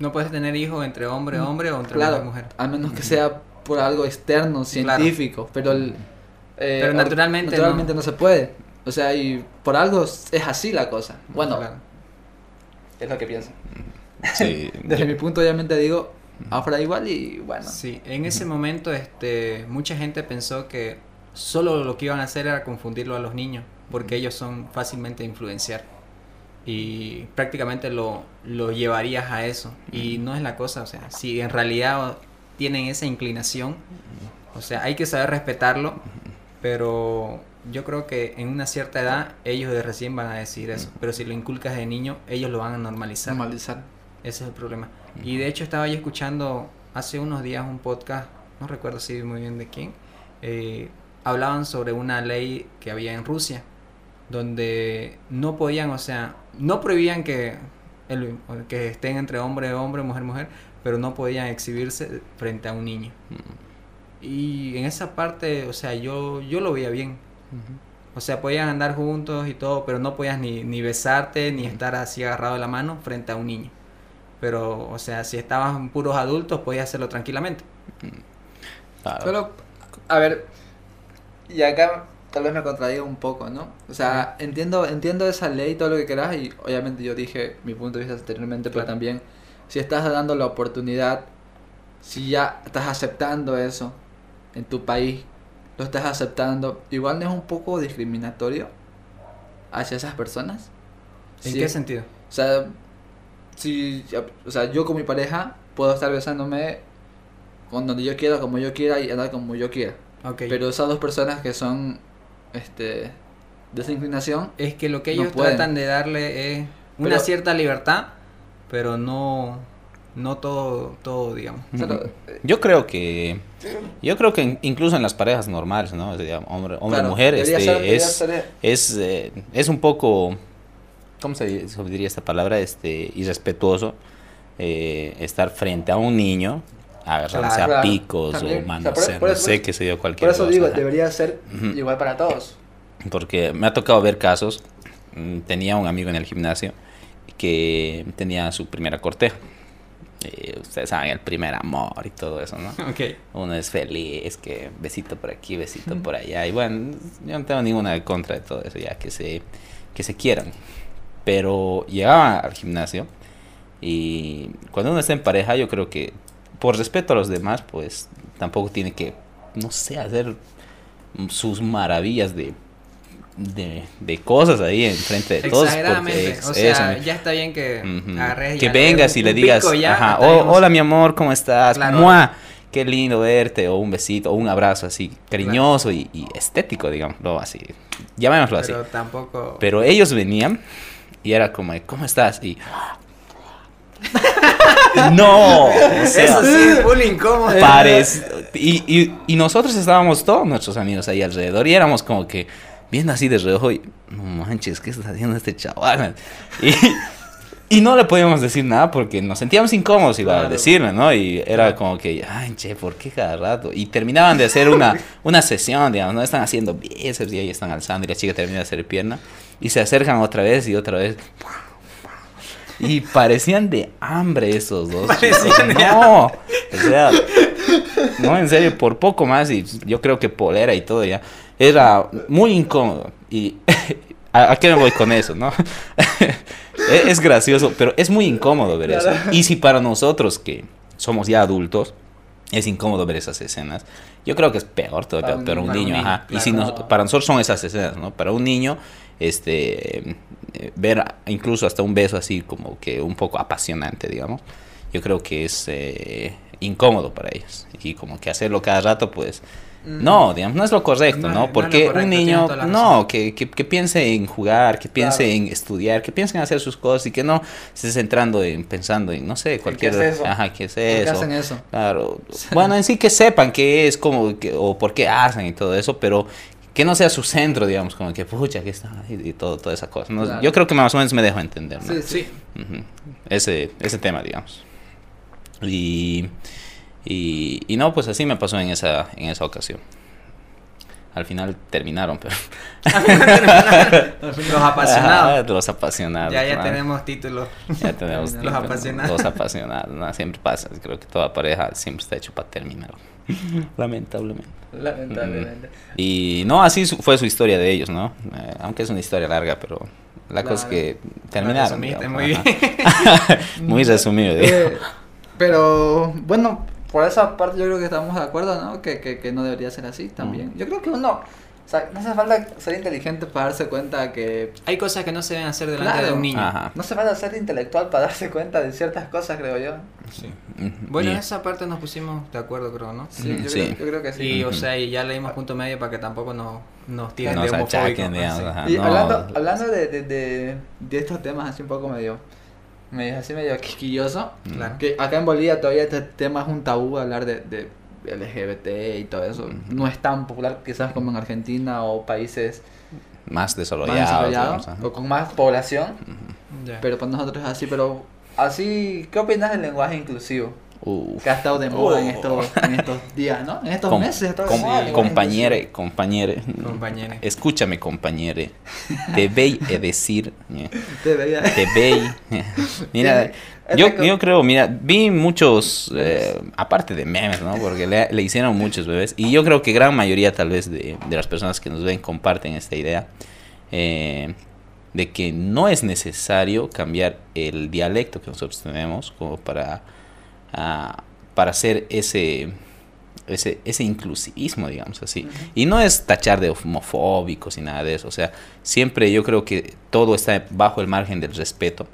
A: No puedes tener hijos entre hombre hombre o entre
C: Mm, claro,
A: mujer mujer.
C: a menos que sea por algo externo, científico, pero el, eh,
A: Pero naturalmente
C: naturalmente
A: no.
C: no. se puede. O sea, y por algo es así la cosa. Bueno,
A: Claro.
C: es lo que pienso. *laughs*
B: Sí. *laughs*
C: Desde mi punto obviamente digo, ahora igual y bueno.
A: Sí, en ese momento este, mucha gente pensó que solo lo que iban a hacer era confundirlo a los niños, porque ellos son fácilmente de influenciar. Y prácticamente lo, lo llevarías a eso. Y no es la cosa, o sea, si en realidad tienen esa inclinación, o sea, hay que saber respetarlo, pero yo creo que en una cierta edad ellos de recién van a decir eso. Pero si lo inculcas de niño, ellos lo van a normalizar.
C: Normalizar.
A: Ese es el problema. Y de hecho estaba yo escuchando hace unos días un podcast, no recuerdo si muy bien de quién, eh, hablaban sobre una ley que había en Rusia, donde no podían, o sea, no prohibían que, el- que estén entre hombre, hombre, mujer, mujer, pero no podían exhibirse frente a un niño. Y en esa parte, o sea, yo, yo lo veía bien. O sea, podían andar juntos y todo, pero no podías ni, ni besarte ni estar así agarrado de la mano frente a un niño. Pero, o sea, si estaban puros adultos, podías hacerlo tranquilamente.
B: Claro.
C: Pero, a ver, y acá tal vez me contradiga un poco, ¿no? O sea, entiendo, entiendo esa ley, todo lo que quieras, y obviamente yo dije mi punto de vista anteriormente, pero también, si estás dando la oportunidad, si ya estás aceptando eso en tu país, lo estás aceptando, igual no es un poco discriminatorio hacia esas personas.
A: ¿En qué sentido?
C: O sea, si, o sea, yo con mi pareja puedo estar besándome con donde yo quiera, como yo quiera y andar como yo quiera.
A: Ok.
C: Pero esas dos personas que son este de esa inclinación,
A: es que lo que ellos tratan de darle es una
C: Pero-
A: cierta libertad, pero no, no todo, todo, digamos.
C: o sea, lo-
B: Ujú. Yo creo que yo creo que in- incluso en las parejas normales, ¿no? Hombre, hombre
C: claro,
B: mujer, este
C: ser-
B: es
C: ser-
B: es eh, es un poco ¿cómo se di- se diría esta palabra? Este irrespetuoso eh, estar frente a un niño agarrándose
C: Claro,
B: a
C: claro.
B: picos
C: También,
B: o
C: o sea,
B: manos,
C: por- por
B: no
C: eso-
B: sé qué sé yo cualquier
C: por eso
B: cosa,
C: digo, debería ser igual para todos.
B: Porque me ha tocado ver casos. mm, Tenía un amigo en el gimnasio que tenía su primera corteja. Eh, ustedes saben, el primer amor y todo eso, ¿no? *laughs*
A: Ok.
B: Uno es feliz, que besito por aquí, besito por allá. Y bueno, yo no tengo ninguna contra de todo eso, ya que se, que se quieran. pero llegaba al gimnasio y cuando uno está en pareja, yo creo que por respeto a los demás, pues tampoco tiene que, no sé, hacer sus maravillas de de, de cosas ahí enfrente de todos.
A: Exageradamente. o sea, ya está bien que
B: agarres Que vengas y le digas, ajá, hola mi amor, ¿cómo estás? Qué lindo verte, o un besito, o un abrazo así, cariñoso y, estético, digamos, así, llamémoslo así.
A: Pero tampoco...
B: Pero ellos venían y era como, ¿cómo estás? Y... *laughs* no, o sea,
A: eso sí, full incómodo.
B: Pares, y, y, y nosotros estábamos todos nuestros amigos ahí alrededor y éramos como que viendo así de reojo y, no manches, ¿qué está haciendo este chaval? Y, y no le podíamos decir nada porque nos sentíamos incómodos igual a decirle, ¿no? Y era como que, ay, che, ¿por qué cada rato? Y terminaban de hacer una, *laughs* una sesión, digamos, ¿no? Están haciendo bíceps y ahí están alzando y la chica termina de hacer pierna y se acercan otra vez y otra vez. Y parecían de hambre esos dos. Parecían de no, o sea, no, en serio, por poco más y yo creo que polera y todo ya era muy incómodo. Y *laughs* ¿a, qué me voy con eso, no? *laughs* es, gracioso, pero es muy incómodo ver eso. Y si para nosotros que somos ya adultos, es incómodo ver esas escenas. Yo creo que es peor todavía, pero un niño, ajá. y si para nosotros son esas escenas, ¿no? Para un niño, este, ver incluso hasta un beso así como que un poco apasionante, digamos, yo creo que es eh, incómodo para ellos. Y como que hacerlo cada rato, pues no, digamos, no es lo correcto, ¿no? Porque un niño, no, que, que, piense en jugar, que piense en estudiar, que piense en hacer sus cosas y que no esté centrando en pensando en, no sé, cualquier...
C: ¿Qué es eso?
B: Ajá, ¿qué es
C: eso? ¿Por qué hacen eso?
B: Claro. *laughs* bueno, en sí que sepan qué es, como, que, o por qué hacen y todo eso, pero que no sea su centro, digamos, como que, pucha, que está, y, todo, toda esa cosa. Yo creo que más o menos me dejo entender, ¿no?
C: Sí, sí.
B: ese, ese tema, digamos. Y... Y, y, no, pues así me pasó en esa, en esa ocasión. Al final terminaron, pero... *laughs* *laughs*
A: los apasionados.
B: los apasionados.
A: Ya, ya tenemos títulos.
B: Ya tenemos *laughs*
A: Los apasionados.
B: Los apasionados. siempre pasa. Creo que toda pareja siempre está hecho para terminar. Lamentablemente.
C: Lamentablemente.
B: Y no, así fue su historia de ellos, ¿no? Eh, aunque es una historia larga, pero la cosa es que terminaron.
A: muy bien.
B: muy resumido.
C: Eh, pero bueno, por esa parte yo creo que estamos de acuerdo, ¿no? Que, que, que no debería ser así también. Yo creo que uno, o sea, no hace falta ser inteligente para darse cuenta que...
A: Hay cosas que no se deben hacer delante de un niño.
C: No se falta ser intelectual para darse cuenta de ciertas cosas, creo yo.
A: Sí. Bueno, en esa parte nos pusimos de acuerdo, creo, ¿no?
C: Sí, yo, Creo, yo creo, que sí.
A: Y, o sea, y ya leímos punto medio para que tampoco nos, nos tiren de homofóbicos.
C: Y hablando, hablando de, de, de, de estos temas así un poco medio medio así medio quisquilloso. Claro. Que acá en Bolivia todavía este tema es un tabú hablar de, de LGBT y todo eso. No es tan popular quizás como en Argentina o países
B: más desarrollados,
C: o con más población. Pero para nosotros es así, pero así, ¿qué opinas del lenguaje inclusivo? Que ha estado de moda en, estos, en estos días, ¿no? En estos meses.
B: Com compañere, compañere, compañere. Escúchame, compañere. Te veis decir.
C: Te veis.
B: Te Mira, yo, yo creo, mira, vi muchos, eh, aparte de memes, ¿no? Porque le, le, hicieron muchos bebés. Y yo creo que gran mayoría, tal vez, de, de las personas que nos ven comparten esta idea. Eh, de que no es necesario cambiar el dialecto que nosotros tenemos como para para hacer ese, ese, ese inclusivismo, digamos así. Y no es tachar de homofóbicos y nada de eso. O sea, siempre yo creo que todo está bajo el margen del respeto.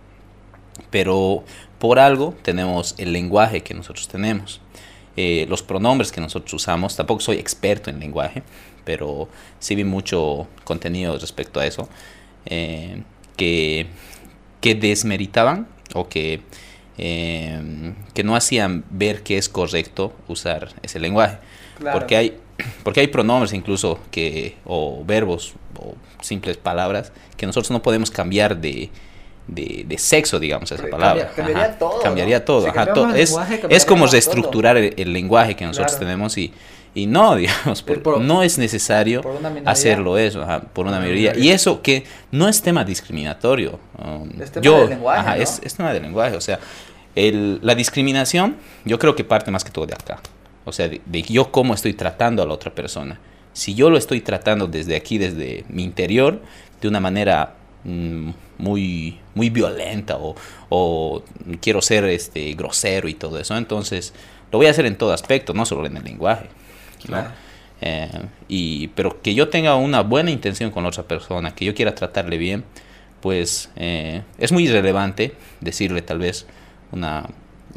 B: Pero por algo tenemos el lenguaje que nosotros tenemos. Eh, los pronombres que nosotros usamos, tampoco soy experto en lenguaje, pero sí vi mucho contenido respecto a eso, eh, que, que desmeritaban o que Em, que no hacían ver que es correcto usar ese lenguaje. Porque, hay, *clears throat* porque hay pronombres incluso que, o verbos o simples palabras que nosotros no podemos cambiar de, de, sexo, digamos, esa palabra.
C: cambiaría todo.
B: Cambiaría todo. es, es como reestructurar el, lenguaje que nosotros tenemos y, y no, *laughs* digamos, no es necesario hacerlo eso, por una mayoría. Y eso que no es tema discriminatorio. Um,
C: es tema yo, de lenguaje.
B: es, es tema de lenguaje, o sea, el, la discriminación, yo creo que parte más que todo de acá. O sea, de, yo cómo estoy tratando a la otra persona. Si yo lo estoy tratando desde aquí, desde mi interior, de una manera mm, muy, muy violenta o, o quiero ser este, grosero y todo eso. Entonces, lo voy a hacer en todo aspecto, no solo en el lenguaje.
C: Claro.
B: Eh, y, pero que yo tenga una buena intención con otra persona, que yo quiera tratarle bien, pues eh, es muy irrelevante decirle tal vez una,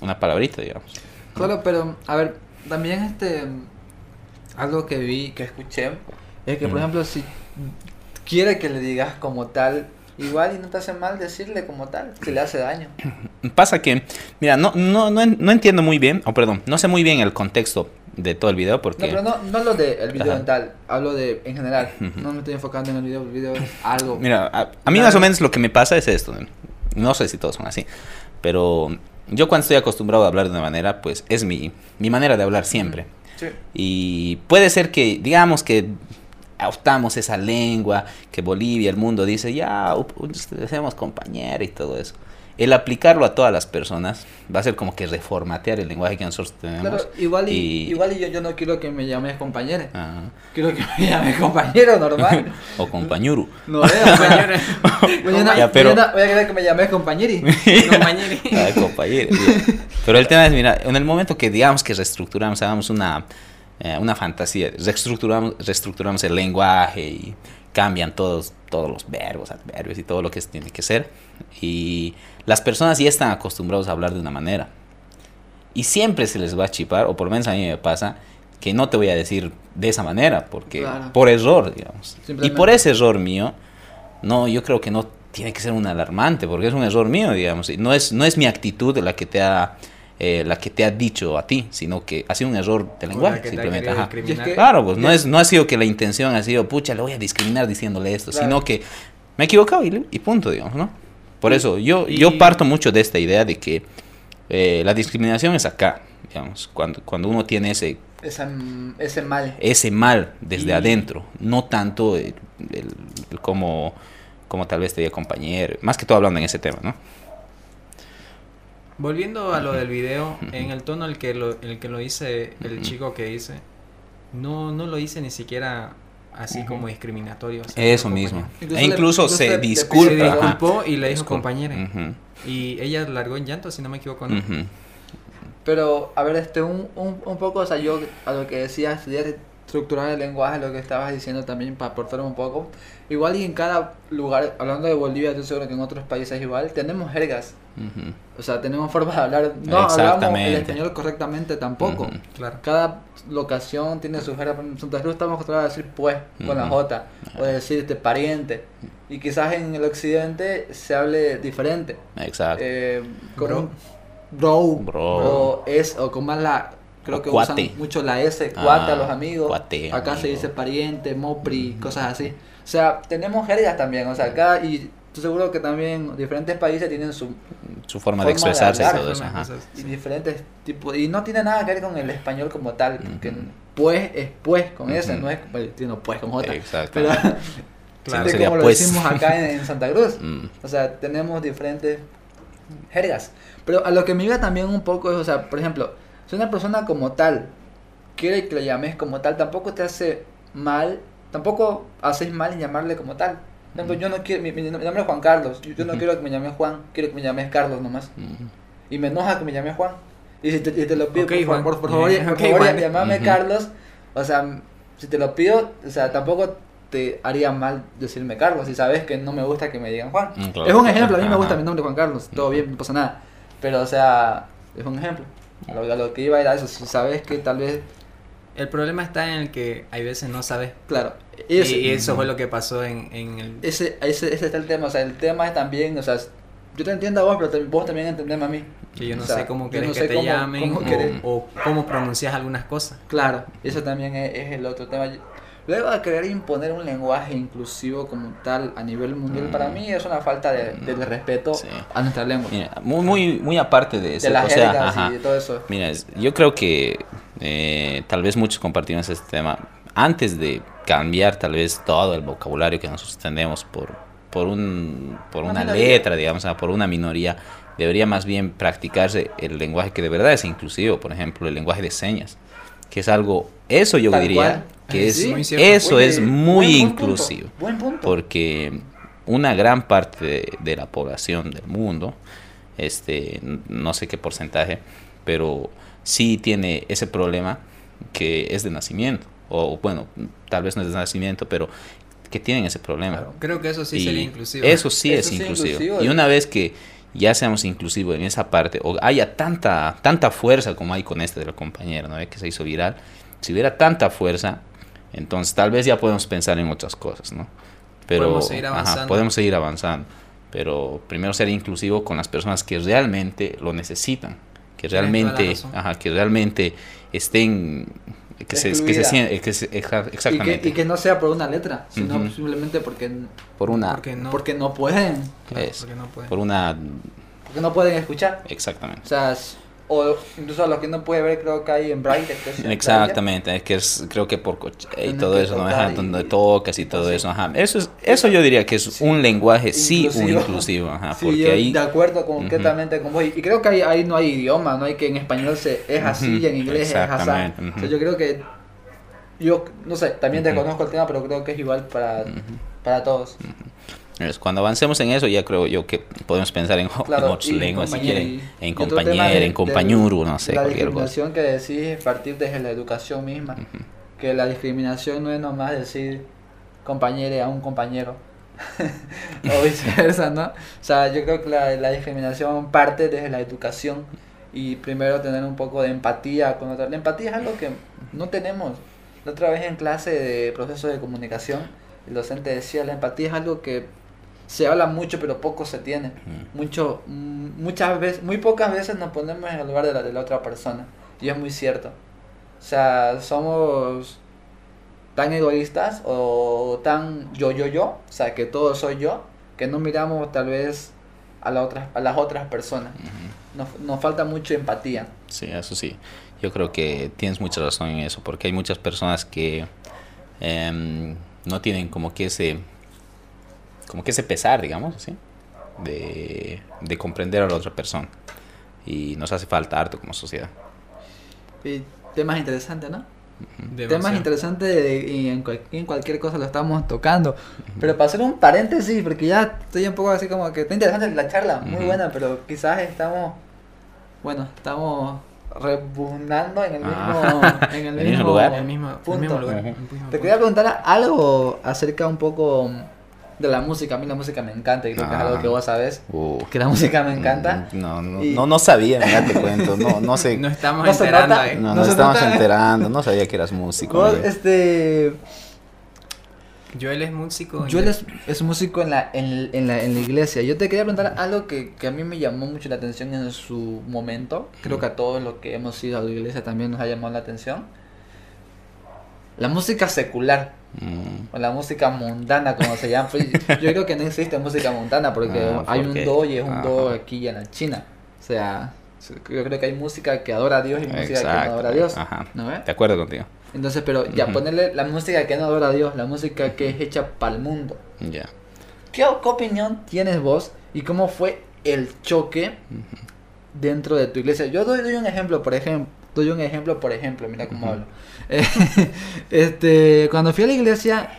B: una palabrita, digamos.
C: Claro, pero a ver, también este algo que vi, que escuché, es que por
B: Mm.
C: ejemplo si quiere que le digas como tal, igual y no te hace mal decirle como tal, si le hace daño.
B: Pasa que, mira, no, no, no, no entiendo muy bien, o perdón, no sé muy bien el contexto de todo el video
C: No,
B: porque...
C: pero no, no lo del video
B: Ajá.
C: en tal, hablo de en general. No me estoy enfocando en el video, el video es algo.
B: Mira, a, a mí más o menos lo que me pasa es esto. ¿no? No sé si todos son así, pero yo cuando estoy acostumbrado a hablar de una manera, pues es mi, mi manera de hablar siempre.
C: Sí.
B: Y puede ser que, digamos que adoptamos esa lengua, que Bolivia, el mundo dice, ya, seamos compañeros y todo eso. El aplicarlo a todas las personas va a ser como que reformatear el lenguaje que nosotros tenemos.
C: Claro, igual y,
B: y-
C: igual y yo, yo no quiero que me llames compañero.
B: Ajá.
C: Quiero que me llames compañero normal. *laughs*
B: O compañuru.
C: No, eh, o sea, mañana,
B: Ya, pero-
C: mañana voy a querer que me llames compañeri.
A: Compañero. *laughs*
B: Ah, compañero. Pero el tema es, mira, en el momento que digamos que reestructuramos, hagamos una, eh, una fantasía, reestructuramos, reestructuramos el lenguaje y cambian todos, todos los verbos, adverbios y todo lo que tiene que ser. Y las personas ya están acostumbrados a hablar de una manera. Y siempre se les va a chipar, o por lo menos a mí me pasa, que no te voy a decir de esa manera, porque
C: Claro.
B: por error, digamos. Y por ese error mío, no, yo creo que no tiene que ser un alarmante, porque es un error mío, digamos. y No es, no es mi actitud la que te ha, eh, la que te ha dicho a ti, sino que ha sido un error de lenguaje, simplemente. ajá.
C: es que-
B: Claro, pues no, es, no ha sido que la intención ha sido, pucha, le voy a discriminar diciéndole esto,
C: Claro.
B: sino que me he equivocado y, y punto, digamos, ¿no? Por eso, yo,
A: Y-
B: yo parto mucho de esta idea de que eh, la discriminación es acá, digamos, cuando, cuando uno tiene ese,
C: Esa, ese mal.
B: ese mal desde
A: Y-
B: adentro, no tanto el, el- el cómo, cómo tal vez te diga compañero, más que todo hablando en ese tema, ¿no?
A: Volviendo a lo del video, *laughs* en el tono el que lo, el que lo hice, el chico que hice, no, no lo hice ni siquiera así como discriminatorio. o sea,
B: Eso
A: como
B: mismo.
C: Incluso
B: e incluso se
C: le-
B: disculpa.
A: Se disculpó y le dijo.
B: Ujú,
A: Y ella largó en llanto, si no me equivoco, ¿no?
C: Pero, a ver, este, un, un, un poco, o sea, yo a lo que decía, estudiar estructurar el lenguaje, lo que estabas diciendo también, para aportar un poco. Igual y en cada lugar, hablando de Bolivia, estoy seguro que en otros países igual, tenemos jergas.
B: Ujú.
C: O sea, tenemos formas de hablar. No hablamos el español correctamente tampoco.
B: Ujú.
A: Claro.
C: Cada locación tiene su jerga. En Santa Cruz estamos acostumbrados a decir pues con la. J. O de decir este pariente. Y quizás en el occidente se hable diferente.
B: Exacto.
C: Eh, con
A: Bro.
C: un bro,
B: Bro.
C: o es o con más la creo que
B: cuate.
C: usan mucho la S cuate
B: Ah,
C: a los amigos
B: cuate,
C: acá se
B: amigo.
C: dice pariente mopri cosas así o sea tenemos jergas también o sea acá y estoy seguro que también diferentes países tienen su
B: Su forma de
C: forma de
B: expresarse y
C: hablar,
B: todo eso.
A: De
B: ajá.
C: y diferentes tipos y no tiene nada que ver con el español como tal porque
B: Ujú.
C: pues es pues con S
B: Ujú.
C: no es bueno, tiene pues con J
B: Exacto.
C: pero
A: Claro. *laughs*
C: de
B: sería
C: como lo
B: pues.
C: decimos acá en, en Santa Cruz *laughs*
B: Mm.
C: o sea, tenemos diferentes jergas. Pero a lo que me iba también un poco es, o sea, por ejemplo, si una persona como tal quiere que le llames como tal, tampoco te hace mal, tampoco haces mal en llamarle como tal. Por ejemplo, yo no quiero, mi, mi nombre es Juan Carlos, yo, yo no quiero que me llames Juan, quiero que me llames Carlos nomás. Y me enoja que me llames Juan. Y si te, y te lo pido,
A: Ok,
C: por,
A: Juan.
C: favor, por favor,
A: Bien,
C: por favor,
A: Juan.
C: llamame
B: Ujú.
C: Carlos. O sea, si te lo pido, o sea, tampoco te haría mal decirme Carlos. Si sabes que no me gusta que me digan Juan.
B: Mm, claro.
C: Es un ejemplo, a mí me gusta mi nombre Juan Carlos, todo bien, no pasa nada. Pero, o sea, es un ejemplo. A lo, a lo que iba era eso, si sabes que tal vez,
A: El problema está en el que hay veces no sabes.
C: claro,
A: Y,
C: ese,
A: y eso fue lo que pasó en, en el...
C: ese, ese, ese está el tema, o sea, el tema es también, o sea, yo te entiendo a vos, pero tam- vos también entendeme a mí.
A: Que yo no
C: O sea,
A: sé cómo querés
C: no
A: que
C: sé
A: te
C: cómo-
A: llamen
C: cómo
A: o, o cómo pronuncias algunas cosas.
C: Claro, eso también es, es el otro tema. Luego de querer imponer un lenguaje inclusivo como tal a nivel mundial,
B: Mm.
C: para mí es una falta de, de respeto
B: Sí.
C: a nuestra lengua.
B: Mira, muy, muy, muy aparte de eso.
C: de las
B: o sea,
C: y de todo eso.
B: Mira, yo creo que eh, tal vez muchos compartimos este tema. Antes de cambiar tal vez todo el vocabulario que nosotros tenemos por, por, un, por
C: Una
B: una letra, digamos, ah, por una minoría, debería más bien practicarse el lenguaje que de verdad es inclusivo, por ejemplo, el lenguaje de señas, que es algo, eso yo
C: Tal
B: diría
C: cual.
B: que es, eso
C: Oye,
B: es muy
C: buen- buen punto,
B: inclusivo.
C: Buen punto.
B: Porque una gran parte de, de la población del mundo, este, no sé qué porcentaje, pero sí tiene ese problema que es de nacimiento, o bueno, tal vez no es de nacimiento, pero que tienen ese problema.
A: Claro, Creo que eso sí
B: Y
A: sería inclusivo.
B: Eso sí
C: Eso
B: es
C: sí es
B: inclusivo.
C: inclusivo.
B: Y una vez que ya seamos inclusivos en esa parte, o haya tanta, tanta fuerza como hay con este de la compañera, ¿no? que se hizo viral, si hubiera tanta fuerza, entonces tal vez ya podemos pensar en otras cosas, ¿no? Pero
A: Podemos seguir
B: ajá,
A: avanzando.
B: podemos seguir avanzando. Pero primero ser inclusivo con las personas que realmente lo necesitan, que realmente, ajá, que realmente estén, que se, que se
C: Excluida.
B: sienten, que se- exa-
C: Y
B: exactamente,
C: que, y que no sea por una letra, sino
B: Ujú.
C: simplemente porque,
B: por una,
A: Porque no,
C: porque no pueden.
A: claro,
B: es,
A: porque no puede.
B: por una,
C: Porque no pueden escuchar.
B: exactamente.
C: O sea, o incluso a los que no pueden ver, creo que hay en Braille. en
B: Exactamente, es que es, creo que por coche y todo eso, ¿no? Ajá, donde tocas y todo
C: Sí.
B: eso, ajá. Eso, es, eso yo diría que es
C: Sí.
B: un lenguaje, sí, un
C: Inclusivo.
B: ajá,
C: Sí,
B: porque ahí,
C: de acuerdo completamente con vos. Y creo que ahí, ahí no hay idioma, no hay que en español se, es así y en inglés es así. O sea, yo creo que, yo no sé, también desconozco el tema, pero creo que es igual para, para todos.
B: Es, cuando avancemos en eso, ya creo yo que podemos pensar en, en
C: Claro,
B: otras
C: en
B: lenguas, si
C: compañero,
B: quieren, en compañero,
C: de-
B: en compañuro, no sé,
C: la
B: cualquier cosa.
C: discriminación que decís es partir desde la educación misma.
B: Ujú.
C: Que la discriminación no es nomás decir compañere a un compañero. *laughs* o viceversa, ¿no? O sea, yo creo que la, la discriminación parte desde la educación y primero tener un poco de empatía con otra. La empatía es algo que no tenemos. La otra vez en clase de proceso de comunicación, el docente decía, la empatía es algo que se habla mucho pero poco se tiene. Mucho, mm, muchas veces, muy pocas veces nos ponemos en el lugar de la, de la otra persona. Y es muy cierto. O sea, somos tan egoístas o tan yo, yo, yo, o sea, que todo soy yo, que no miramos tal vez a, la otras a las otras personas. Nos, nos falta mucho empatía.
B: Sí, eso sí. Yo creo que tienes mucha razón en eso, porque hay muchas personas que em, no tienen como que ese, como que ese pesar, digamos, así, de, de comprender a la otra persona. Y nos hace falta harto como sociedad.
C: Y temas interesantes, ¿no?
A: Demasiado.
C: Temas interesantes de- y en, cual- en cualquier cosa lo estamos tocando. Pero para hacer un paréntesis, porque ya estoy un poco así como que está interesante la charla, muy
B: Ujú.
C: buena, pero quizás estamos, bueno, estamos rebundando en el mismo,
B: Ah. *laughs*
C: en el
B: En el mismo
C: mismo
B: lugar.
A: El mismo, el
C: punto.
A: mismo lugar.
B: Ujú.
A: el mismo
C: Te
A: punto.
C: quería preguntar algo acerca un poco de la música. A mí la música me encanta y creo que es algo
B: Ah.
C: que vos sabés.
B: Uh,
C: Que la música me encanta.
B: No, no,
C: Y-
B: no, no sabía, mira, te cuento. No, no sé. *laughs*
A: No estamos
C: No
A: enterando
C: nota.
A: ahí.
B: No, estamos
C: nota.
B: enterando. No sabía que eras músico.
C: Vos, este,
A: Joel es músico.
C: Joel es, es músico en la, en, en la, en la iglesia. Yo te quería preguntar algo que, que a mí me llamó mucho la atención en su momento. Creo que a todos los que hemos ido a la iglesia también nos ha llamado la atención. La música secular,
B: Mm,
C: o la música mundana, como se llama. Pues, Yo creo que no existe música mundana porque
B: Ah,
C: hay un do y es un do aquí en la China. O sea, yo creo que hay música que adora a Dios y música que no adora a Dios.
B: ajá.
C: ¿No ves?
B: De acuerdo contigo.
C: Entonces, pero ya
B: Ujú.
C: ponerle la música que no adora a Dios, la música que es hecha para el mundo.
B: Ya.
C: ¿Qué, qué opinión tienes vos y cómo fue el choque dentro de tu iglesia? Yo doy, doy un ejemplo, por ejemplo, doy un ejemplo, por ejemplo, mira cómo hablo. *laughs* Eh, este, cuando fui a la iglesia,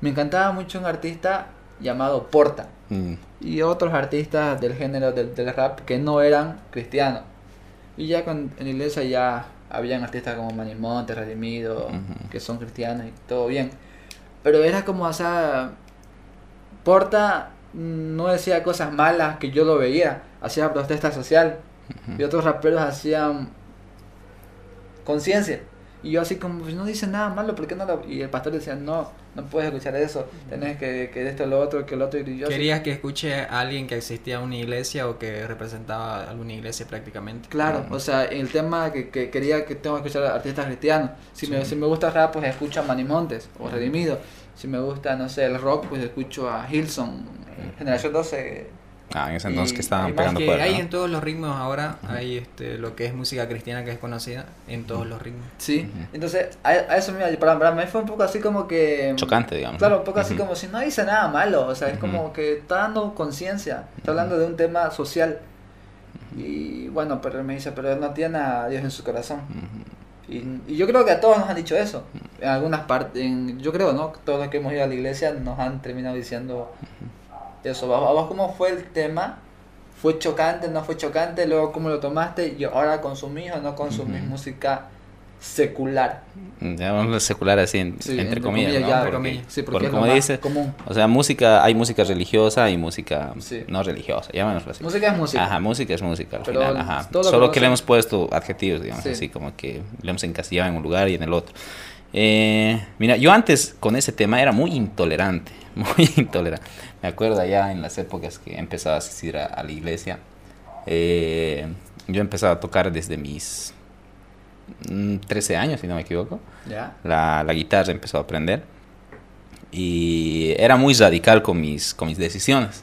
C: me encantaba mucho un artista llamado Porta
B: Mm,
C: y otros artistas del género del, del rap que no eran cristianos. Y ya con, en la iglesia ya habían artistas como Manimonte, Redimido, que son cristianos y todo bien. Pero era como, o sea, Porta no decía cosas malas que yo lo veía, hacía protesta social y otros raperos hacían conciencia. Y yo así como, pues no dice nada malo, ¿por qué no lo...? Y el pastor decía, no, no puedes escuchar eso, tenés que, que esto, lo otro, que lo otro. Y yo así,
A: ¿Querías que escuche a alguien que existía una iglesia o que representaba alguna iglesia prácticamente?
C: Claro, o sea, el tema que, que quería que tengo que escuchar a artistas cristianos. Si, me, si me gusta rap, pues escucho a Manny Montes o Redimido. Si me gusta, no sé, el rock, pues escucho a Hilson, Generación 12.
B: Ah, en ese entonces
C: Y-
B: que estaban
C: más
B: pegando
A: que
B: fuerte.
A: hay
B: ¿no?
A: en todos los ritmos ahora, hay este, lo que es música cristiana que es conocida en todos los ritmos.
C: Sí,
B: Ujú.
C: entonces a, a eso me para, para mí fue un poco así como que...
B: Chocante, digamos.
C: Claro, un poco así como si no dice nada malo, o sea, es como que está dando conciencia, está hablando de un tema social. Y bueno, pero él me dice, pero él no tiene a Dios en su corazón. Y, y yo creo que a todos nos han dicho eso. En algunas partes, en- yo creo, ¿no? Todos los que hemos ido a la iglesia nos han terminado diciendo eso, ¿a vos cómo fue el tema? ¿Fue chocante, no fue chocante? Luego, ¿cómo lo tomaste? ¿Y ahora consumís o no consumís
B: Ujú.
C: música secular?
B: Llamémoslo secular así, en-
C: Sí,
B: entre,
C: entre
B: comillas,
C: comillas,
B: ¿no?
C: ya,
B: Porque-
A: comillas.
C: Sí, porque
B: porque
C: es lo
B: como
C: más
B: dice,
C: común.
B: o sea, música, hay música religiosa y música
C: Sí.
B: no religiosa, llamémoslo así.
C: Música es música.
B: Ajá, música es música al
C: Pero
B: final, ajá.
C: lo
B: Solo
C: que
B: le hemos puesto adjetivos, digamos
C: Sí.
B: así, como que le hemos encasillado en un lugar y en el otro. Eh, mira, yo antes con ese tema era muy intolerante, *laughs* muy intolerante. Me acuerdo allá en las épocas que empezaba a asistir a, a la iglesia. eh, yo empezaba a tocar desde mis mm, 13 años, si no me equivoco
C: ¿Ya?
B: la, la guitarra empezó a aprender y era muy radical con mis, con mis decisiones.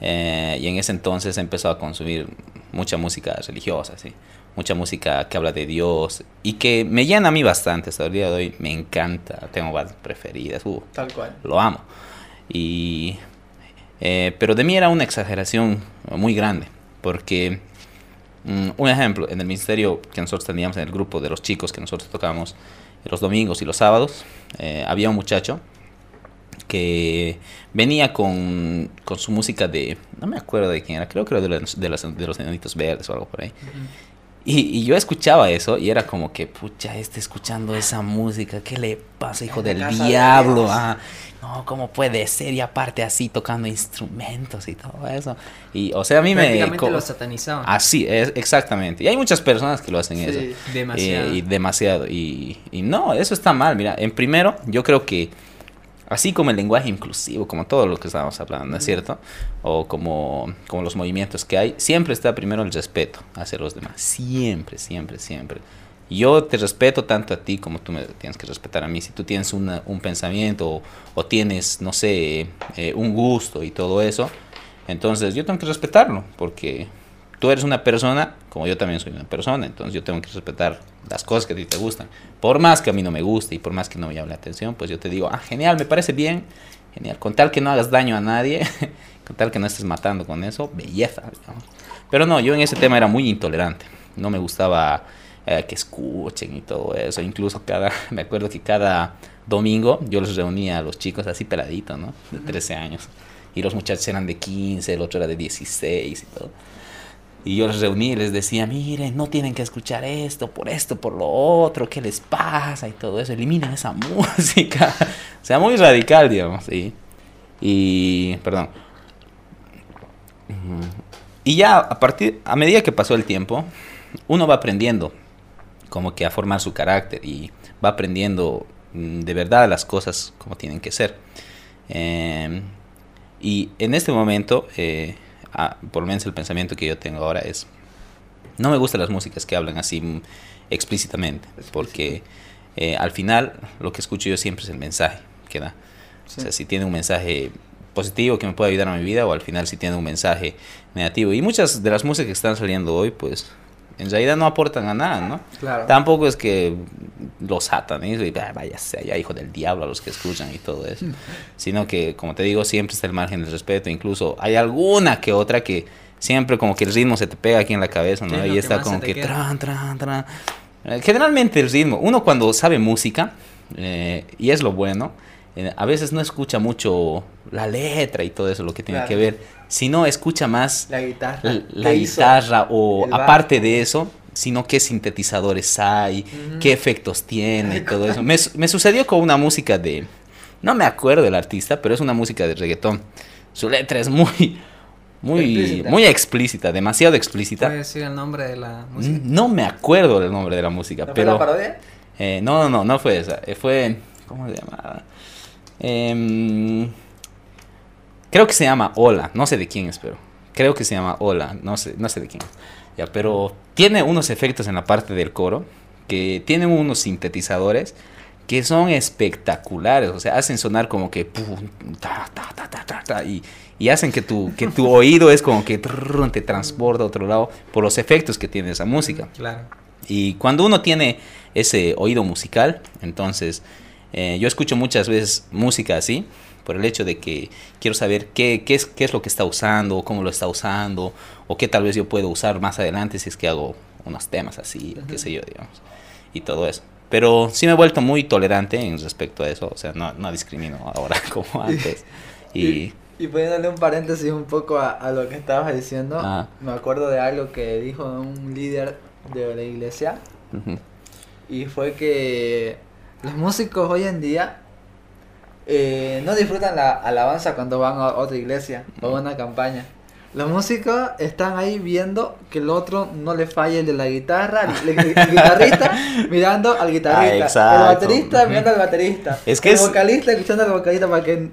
B: Eh, y en ese entonces empezó a consumir mucha música religiosa, ¿sí? mucha música que habla de Dios y que me llena a mí bastante. Hasta el día de hoy me encanta, tengo bandas preferidas, uh,
C: Tal cual.
B: lo amo. Y, eh, pero de mí era una exageración muy grande, porque mm, un ejemplo, en el ministerio que nosotros teníamos, en el grupo de los chicos que nosotros tocábamos los domingos y los sábados, eh, había un muchacho que venía con, con su música de, no me acuerdo de quién era, creo que era de los, de los, de los Enanitos Verdes o algo por ahí. Y, y yo escuchaba eso y era como que, pucha, este escuchando esa música, ¿qué le pasa, hijo del
C: de
B: diablo? Ah, no, ¿cómo puede ser? Y aparte así tocando instrumentos y todo eso. Y, o sea, a mí me...
A: Prácticamente lo satanizaban.
B: Así, es, exactamente. Y hay muchas personas que lo hacen eso.
C: Sí.
A: Demasiado.
B: Eh, y demasiado. Y, y no, eso está mal. Mira, en primero, yo creo que así como el lenguaje inclusivo, como todo lo que estábamos hablando, ¿no es cierto? O como, como los movimientos que hay, siempre está primero el respeto hacia los demás. Siempre, siempre, siempre. Yo te respeto tanto a ti como tú me tienes que respetar a mí. Si tú tienes una- un pensamiento o, tienes, no sé, eh, un gusto y todo eso, entonces yo tengo que respetarlo porque tú eres una persona, como yo también soy una persona, entonces yo tengo que respetar las cosas que a ti te gustan. Por más que a mí no me guste y por más que no me llame la atención, pues yo te digo, ah, genial, me parece bien, genial, con tal que no hagas daño a nadie, *laughs* con tal que no estés matando con eso, belleza. Pero no, yo en ese tema era muy intolerante, no me gustaba eh, que escuchen y todo eso, incluso cada, *laughs* me acuerdo que cada domingo yo los reunía a los chicos así peladitos, ¿no? De 13 años. Y los muchachos eran de 15, el otro era de 16 y todo. Y yo los reuní y les decía, miren, no tienen que escuchar esto, por esto, por lo otro, ¿qué les pasa? Y todo eso, eliminen esa *laughs* música. o sea, muy radical, digamos, ¿sí? Y, perdón. Y ya a partir, a medida que pasó el tiempo, uno va aprendiendo como que a formar su carácter y va aprendiendo mm, de verdad las cosas como tienen que ser. Em, y en este momento, eh, ah, por lo menos el pensamiento que yo tengo ahora es, no me gustan las músicas que hablan así mm, explícitamente, porque eh, al final lo que escucho yo siempre es el mensaje que da. O sea, si tiene un mensaje positivo que me puede ayudar a mi vida o al final si tiene un mensaje negativo. Y muchas de las músicas que están saliendo hoy, pues en realidad no aportan a nada, ¿no?
C: Claro.
B: Tampoco es que los satanes y "Ah, vaya ya hijo del diablo a los que escuchan y todo eso. *laughs* Sino que, como te digo, siempre está el margen del respeto. Incluso hay alguna que otra que siempre como que el ritmo se te pega aquí en la cabeza,
A: ¿Qué
B: ¿no? Y está como que tran, tran, tran. Eh, Generalmente el ritmo, uno cuando sabe música, eh, y es lo bueno, eh, a veces no escucha mucho la letra y todo eso, lo que tiene
C: Claro.
B: que ver, sino escucha más
C: La guitarra.
B: la, guitarra o aparte de eso, sino qué sintetizadores hay, qué efectos tiene y todo eso. Me, su- me sucedió con una música de, no me acuerdo del artista, pero es una música de reggaetón. Su letra es muy, muy,
C: Explícita.
B: muy explícita, demasiado explícita.
A: ¿Puedes decir el nombre de la música?
B: No me acuerdo del nombre de la música,
C: ¿No fue
B: pero
C: la parodia?
B: eh, no, no, no, no fue esa. eh, fue, ¿cómo se llamaba? Em, creo que se llama Hola, no sé de quién es, pero creo que se llama Hola, no sé, no sé de quién. Ya, pero tiene unos efectos en la parte del coro que tienen unos sintetizadores que son espectaculares, o sea, hacen sonar como que pum, ta, ta, ta, ta, ta, ta, y, y hacen que tu, que tu *laughs* oído es como que trrr, te transporta a otro lado por los efectos que tiene esa música.
A: Claro.
B: Y cuando uno tiene ese oído musical, entonces eh, yo escucho muchas veces música así, por el hecho de que quiero saber qué, qué, es, qué es lo que está usando, cómo lo está usando, o qué tal vez yo puedo usar más adelante si es que hago unos temas así, qué sé yo, digamos, y todo eso. Pero sí me he vuelto muy tolerante en respecto a eso, o sea, no, no discrimino ahora *laughs* como *laughs* antes. Y
C: Y poniéndole un paréntesis un poco a, a lo que estabas diciendo,
B: Ajá.
C: me acuerdo de algo que dijo un líder de la iglesia y fue que los músicos hoy en día eh, no disfrutan la alabanza cuando van a otra iglesia o a una campaña. Los músicos están ahí viendo que el otro no le falle el de la guitarra, el, el- el guitarrista *laughs* mirando al guitarrista, el
B: exacto.
C: baterista mirando al baterista,
B: Es que
C: el
B: es-
C: vocalista escuchando al vocalista para que...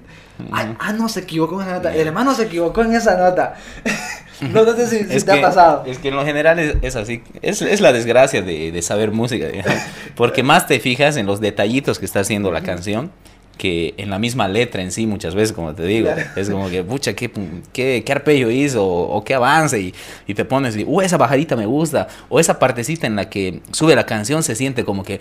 C: Ay, ah, no, se equivocó en esa nota, el hermano se equivocó en esa nota. *laughs* no, no sé si, te
B: que,
C: ha pasado.
B: es que en lo general es, es así. Es, es la desgracia de, de saber música. digamos. Porque más te fijas en los detallitos que está haciendo la canción que en la misma letra en sí muchas veces, como te digo.
C: Claro.
B: Es como que, pucha, qué, qué, qué hizo o, o qué avance. Y, y te pones, y, uh, esa bajadita me gusta. O esa partecita en la que sube la canción se siente como que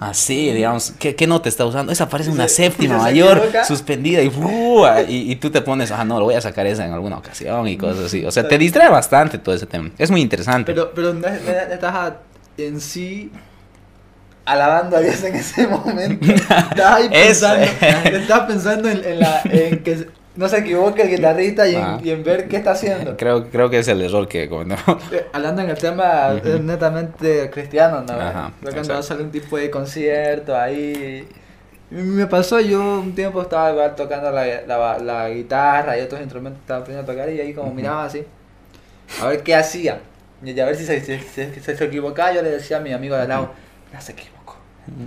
B: así, digamos. ¿Qué, qué nota está usando? Esa parece una séptima mayor suspendida y, uh, y, y tú te pones, ah, no, lo voy a sacar esa en alguna ocasión y cosas así. O sea, te distrae bastante todo ese tema. Es muy interesante.
C: Pero, pero en sí alabando a Dios en ese *laughs* momento. *laughs* Estás ahí pensando, *laughs* estás pensando en, en la, en que no se equivoque el guitarrista y en,
B: Ah.
C: y en ver qué está haciendo.
B: Creo, creo que es el error que comentamos.
C: Hablando en el tema
B: Ujú.
C: eh, netamente cristiano, ¿no?
B: Ajá,
C: Creo que a algún tipo de concierto ahí. Me pasó, yo un tiempo estaba igual tocando la, la, la guitarra y otros instrumentos estaba aprendiendo a tocar y ahí como
B: Ujú.
C: miraba así. A ver qué hacía. Y a ver si se, si- si se equivocaba, yo le decía a mi amigo de al lado, no se equivocó.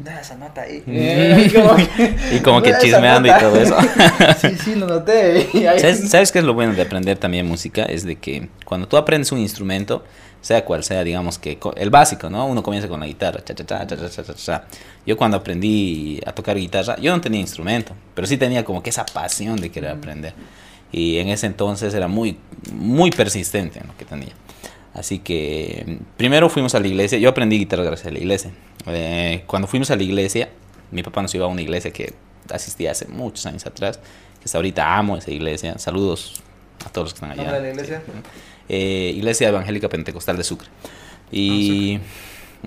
C: Da esa nota eh,
B: ahí. *laughs*
C: Y como *laughs* que
B: chismeando y todo eso. *laughs*
C: sí, sí, lo noté.
B: ¿Sabes, ¿Sabes qué es lo bueno de aprender también música? Es de que cuando tú aprendes un instrumento, sea cual sea, digamos que el básico, ¿no? Uno comienza con la guitarra, cha, cha, cha, cha, cha, cha, cha. Yo cuando aprendí a tocar guitarra, yo no tenía instrumento, pero sí tenía como que esa pasión de querer aprender. Y en ese entonces era muy, muy persistente en lo que tenía. Así que primero fuimos a la iglesia, yo aprendí guitarra gracias a la iglesia. Eh, cuando fuimos a la iglesia, mi papá nos iba a una iglesia que asistía hace muchos años atrás, que hasta ahorita amo esa iglesia. Saludos a todos los que están allá.
C: ¿Nombre de la iglesia?
B: Eh, iglesia Evangélica Pentecostal de Sucre. Y,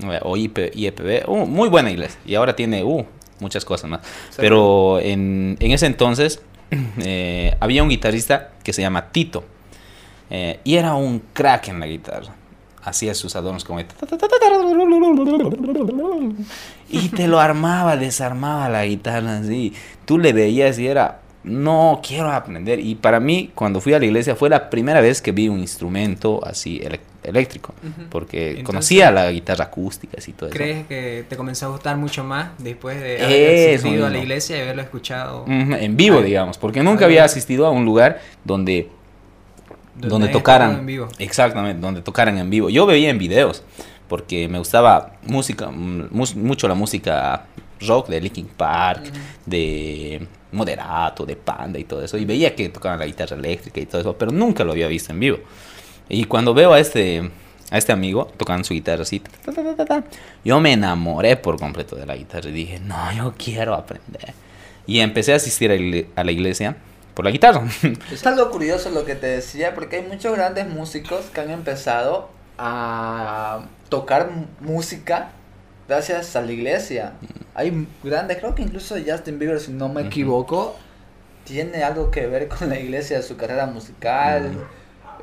B: eh, o IP IEPB, uh, muy buena iglesia. Y ahora tiene uh, muchas cosas más. Pero en, en ese entonces *clears throat* eh, había un guitarrista que se llama Tito. Eh, y era un crack en la guitarra. Hacía sus adornos como... Y te lo armaba, desarmaba la guitarra así. Tú le veías y era... No, quiero aprender. Y para mí, cuando fui a la iglesia, fue la primera vez que vi un instrumento así eléctrico.
C: Ujú.
B: Porque
A: Entonces-
B: conocía la guitarra acústica y todo eso.
A: ¿Crees que te comenzó a gustar mucho más después de haber asistido a la iglesia y haberlo escuchado?
B: Ujú, En vivo, digamos, porque nunca había asistido a un lugar donde, donde,
A: hayan
B: tocaran
A: en vivo.
B: Exactamente, donde tocaran en vivo. Yo veía en videos porque me gustaba música, mucho la música rock de Linkin Park, de Moderato, de Panda y todo eso. Y veía que tocaban la guitarra eléctrica y todo eso, pero nunca lo había visto en vivo. Y cuando veo a este, a este amigo tocando su guitarra así, ta, ta, ta, yo me enamoré por completo de la guitarra y dije, no, yo quiero aprender. Y empecé a asistir a la iglesia por la guitarra. *laughs*
C: Es algo curioso lo que te decía, porque hay muchos grandes músicos que han empezado a tocar música gracias a la iglesia. Hay grandes, creo que incluso Justin Bieber, si no me equivoco, tiene algo que ver con la iglesia, su carrera musical.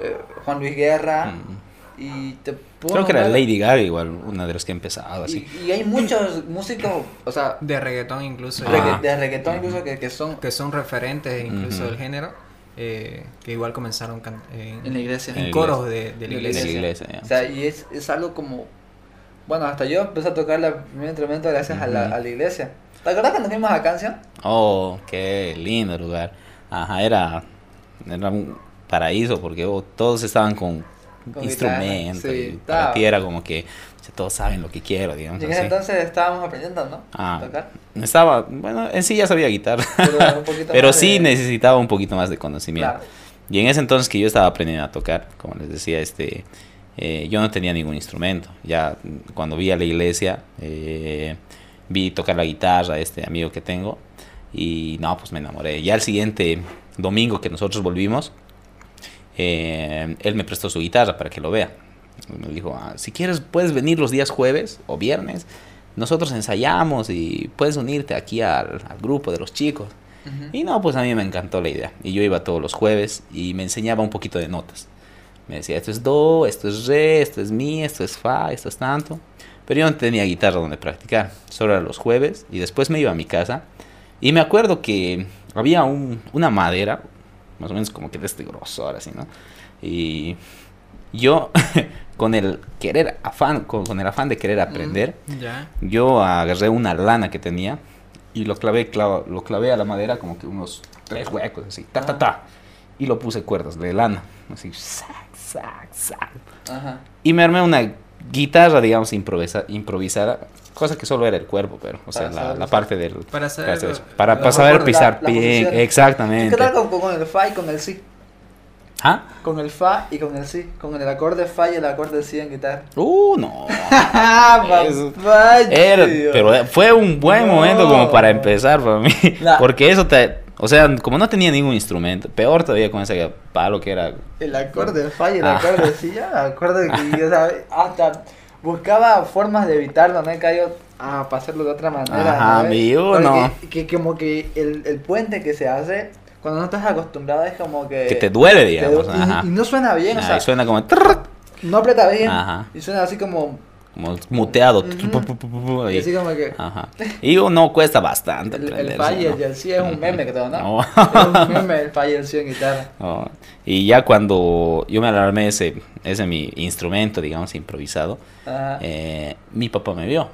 C: eh, Juan Luis Guerra.
B: Mm.
C: Y te puedo
B: Creo que era
C: nombrar-
B: Lady Gaga igual, una de las que ha empezado así.
C: Y, y hay muchos músicos, o sea,
A: De reggaetón incluso.
B: Ah.
C: regga- de reggaetón incluso que, que son
A: Que son referentes incluso
B: Ujú.
A: del género. eh, que igual comenzaron can- en,
C: en la iglesia.
A: en
B: En
A: coros de, de la
C: la
A: iglesia.
B: De la iglesia.
C: O sea, y es, es algo como... Bueno, hasta yo empecé a tocar el primer instrumento gracias a, la, a la iglesia. ¿Te acuerdas cuando fuimos a Canción?
B: Oh, qué lindo lugar. Ajá, era, era un paraíso porque oh, todos estaban con,
C: Con
B: instrumentos.
C: guitarra, sí,
B: y para ti era como que todos saben lo que quiero, digamos.
C: Y en ese entonces estábamos aprendiendo, ¿no?
B: Ah.
C: A tocar.
B: Estaba, bueno, en sí ya sabía guitarra,
C: Pero, un *laughs*
B: pero sí
C: de-
B: necesitaba un poquito más de conocimiento.
C: Claro.
B: Y en ese entonces que yo estaba aprendiendo a tocar, como les decía, este, eh, yo no tenía ningún instrumento. Ya cuando vi a la iglesia, eh, vi tocar la guitarra a este amigo que tengo y no, pues me enamoré. Ya el siguiente domingo que nosotros volvimos, eh, él me prestó su guitarra para que lo vea. Me dijo, "Ah, si quieres puedes venir los días jueves o viernes, nosotros ensayamos y puedes unirte aquí al, al grupo de los chicos. Y no, pues a mí me encantó la idea. Y yo iba todos los jueves y me enseñaba un poquito de notas. Me decía, esto es do, esto es re, esto es mi, esto es fa, esto es tanto. Pero yo no tenía guitarra donde practicar. Solo era los jueves y después me iba a mi casa. Y me acuerdo que había un- una madera, más o menos como que de este grosor, así, ¿no? Y yo, *laughs* con el querer afán, con, con el afán de querer aprender, yo agarré una lana que tenía y lo clavé, clavo- lo clavé a la madera como que unos tres huecos así, ta, ta, ta. Y lo puse cuerdas de lana, así, sac, sac, sac.
C: Ajá.
B: Y me armé una guitarra, digamos, improvisa, improvisada, cosa que solo era el cuerpo, pero, o sea, la, parte del...
A: Para saber-
B: para, saber pisar
C: la-
B: bien, exactamente.
C: ¿Qué tal con, con el fa y con el si?
B: ¿Ah?
C: Con el fa y con el si. Con el acorde fa y el acorde si en guitarra.
B: Uh, no. *laughs* Eso- Era- pero fue un buen
C: No.
B: momento como para empezar para mí.
C: La- *laughs*
B: Porque eso te. O sea, como no tenía ningún instrumento, peor todavía con ese palo que era.
C: El acorde fa y el
B: Ah.
C: acorde si. Ya acuerdo que yo ¿sabes? *laughs* hasta buscaba formas de evitarlo, no he caído a para hacerlo de otra manera.
B: Ajá,
C: Porque
B: uno.
C: Que, como que el, el puente que se hace, cuando no estás acostumbrado, es como que.
B: Que te duele,
C: te
B: digamos. Ajá.
C: y, y no suena bien, o
B: Ah,
C: sea,
B: y suena como.
C: no aprieta bien.
B: Ajá.
C: Y suena así como.
B: Como muteado.
C: Ujú.
B: ahí.
C: Y así como que.
B: Ajá. Y uno cuesta bastante.
C: El, el y
B: ¿no?
C: el Yeltsin es un meme, creo, ¿no?
B: No.
C: Es un meme el el si en guitarra.
B: No. Y ya cuando yo me alarmé ese, ese mi instrumento, digamos, improvisado, eh, mi papá me vio.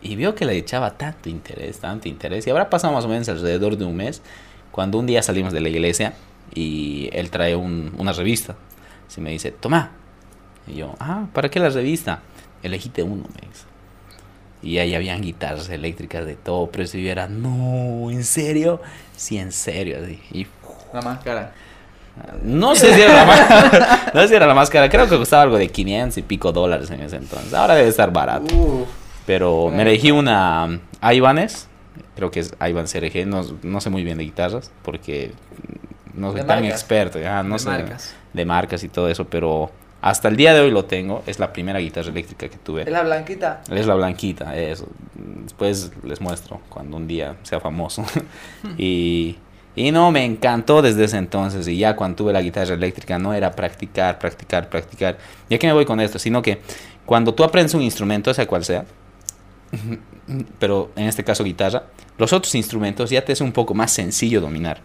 B: Y vio que le echaba tanto interés, tanto interés. Y habrá pasado más o menos alrededor de un mes, cuando un día salimos de la iglesia y él trae un- una revista. Y me dice, toma. Y yo, ah, ¿para qué la revista? Elegiste uno, me dice. Y ahí habían guitarras eléctricas de todo, pero si yo era, no, ¿en serio? Sí, en serio. Así. Y
C: La máscara.
B: no sé si era la más, *laughs* no sé si era la más cara. Creo que costaba algo de 500 y pico dólares en ese entonces. Ahora debe estar barato.
C: Uf.
B: Pero me elegí una um, Ibanez. Creo que es Ivan CRG. No, no sé muy bien de guitarras porque no soy
C: De
B: tan
C: marcas.
B: experto. ah, no
A: De
B: sé
A: marcas.
B: de marcas y todo eso. Pero hasta el día de hoy lo tengo. Es la primera guitarra eléctrica que tuve.
C: Es la blanquita.
B: Es la blanquita, eso. Después les muestro cuando un día sea famoso. *laughs* y, y no, me encantó desde ese entonces. Y ya cuando tuve la guitarra eléctrica no era practicar, practicar, practicar. ¿Y a qué me voy con esto? Sino que cuando tú aprendes un instrumento, sea cual sea, *laughs* pero en este caso guitarra, los otros instrumentos ya te es un poco más sencillo dominar.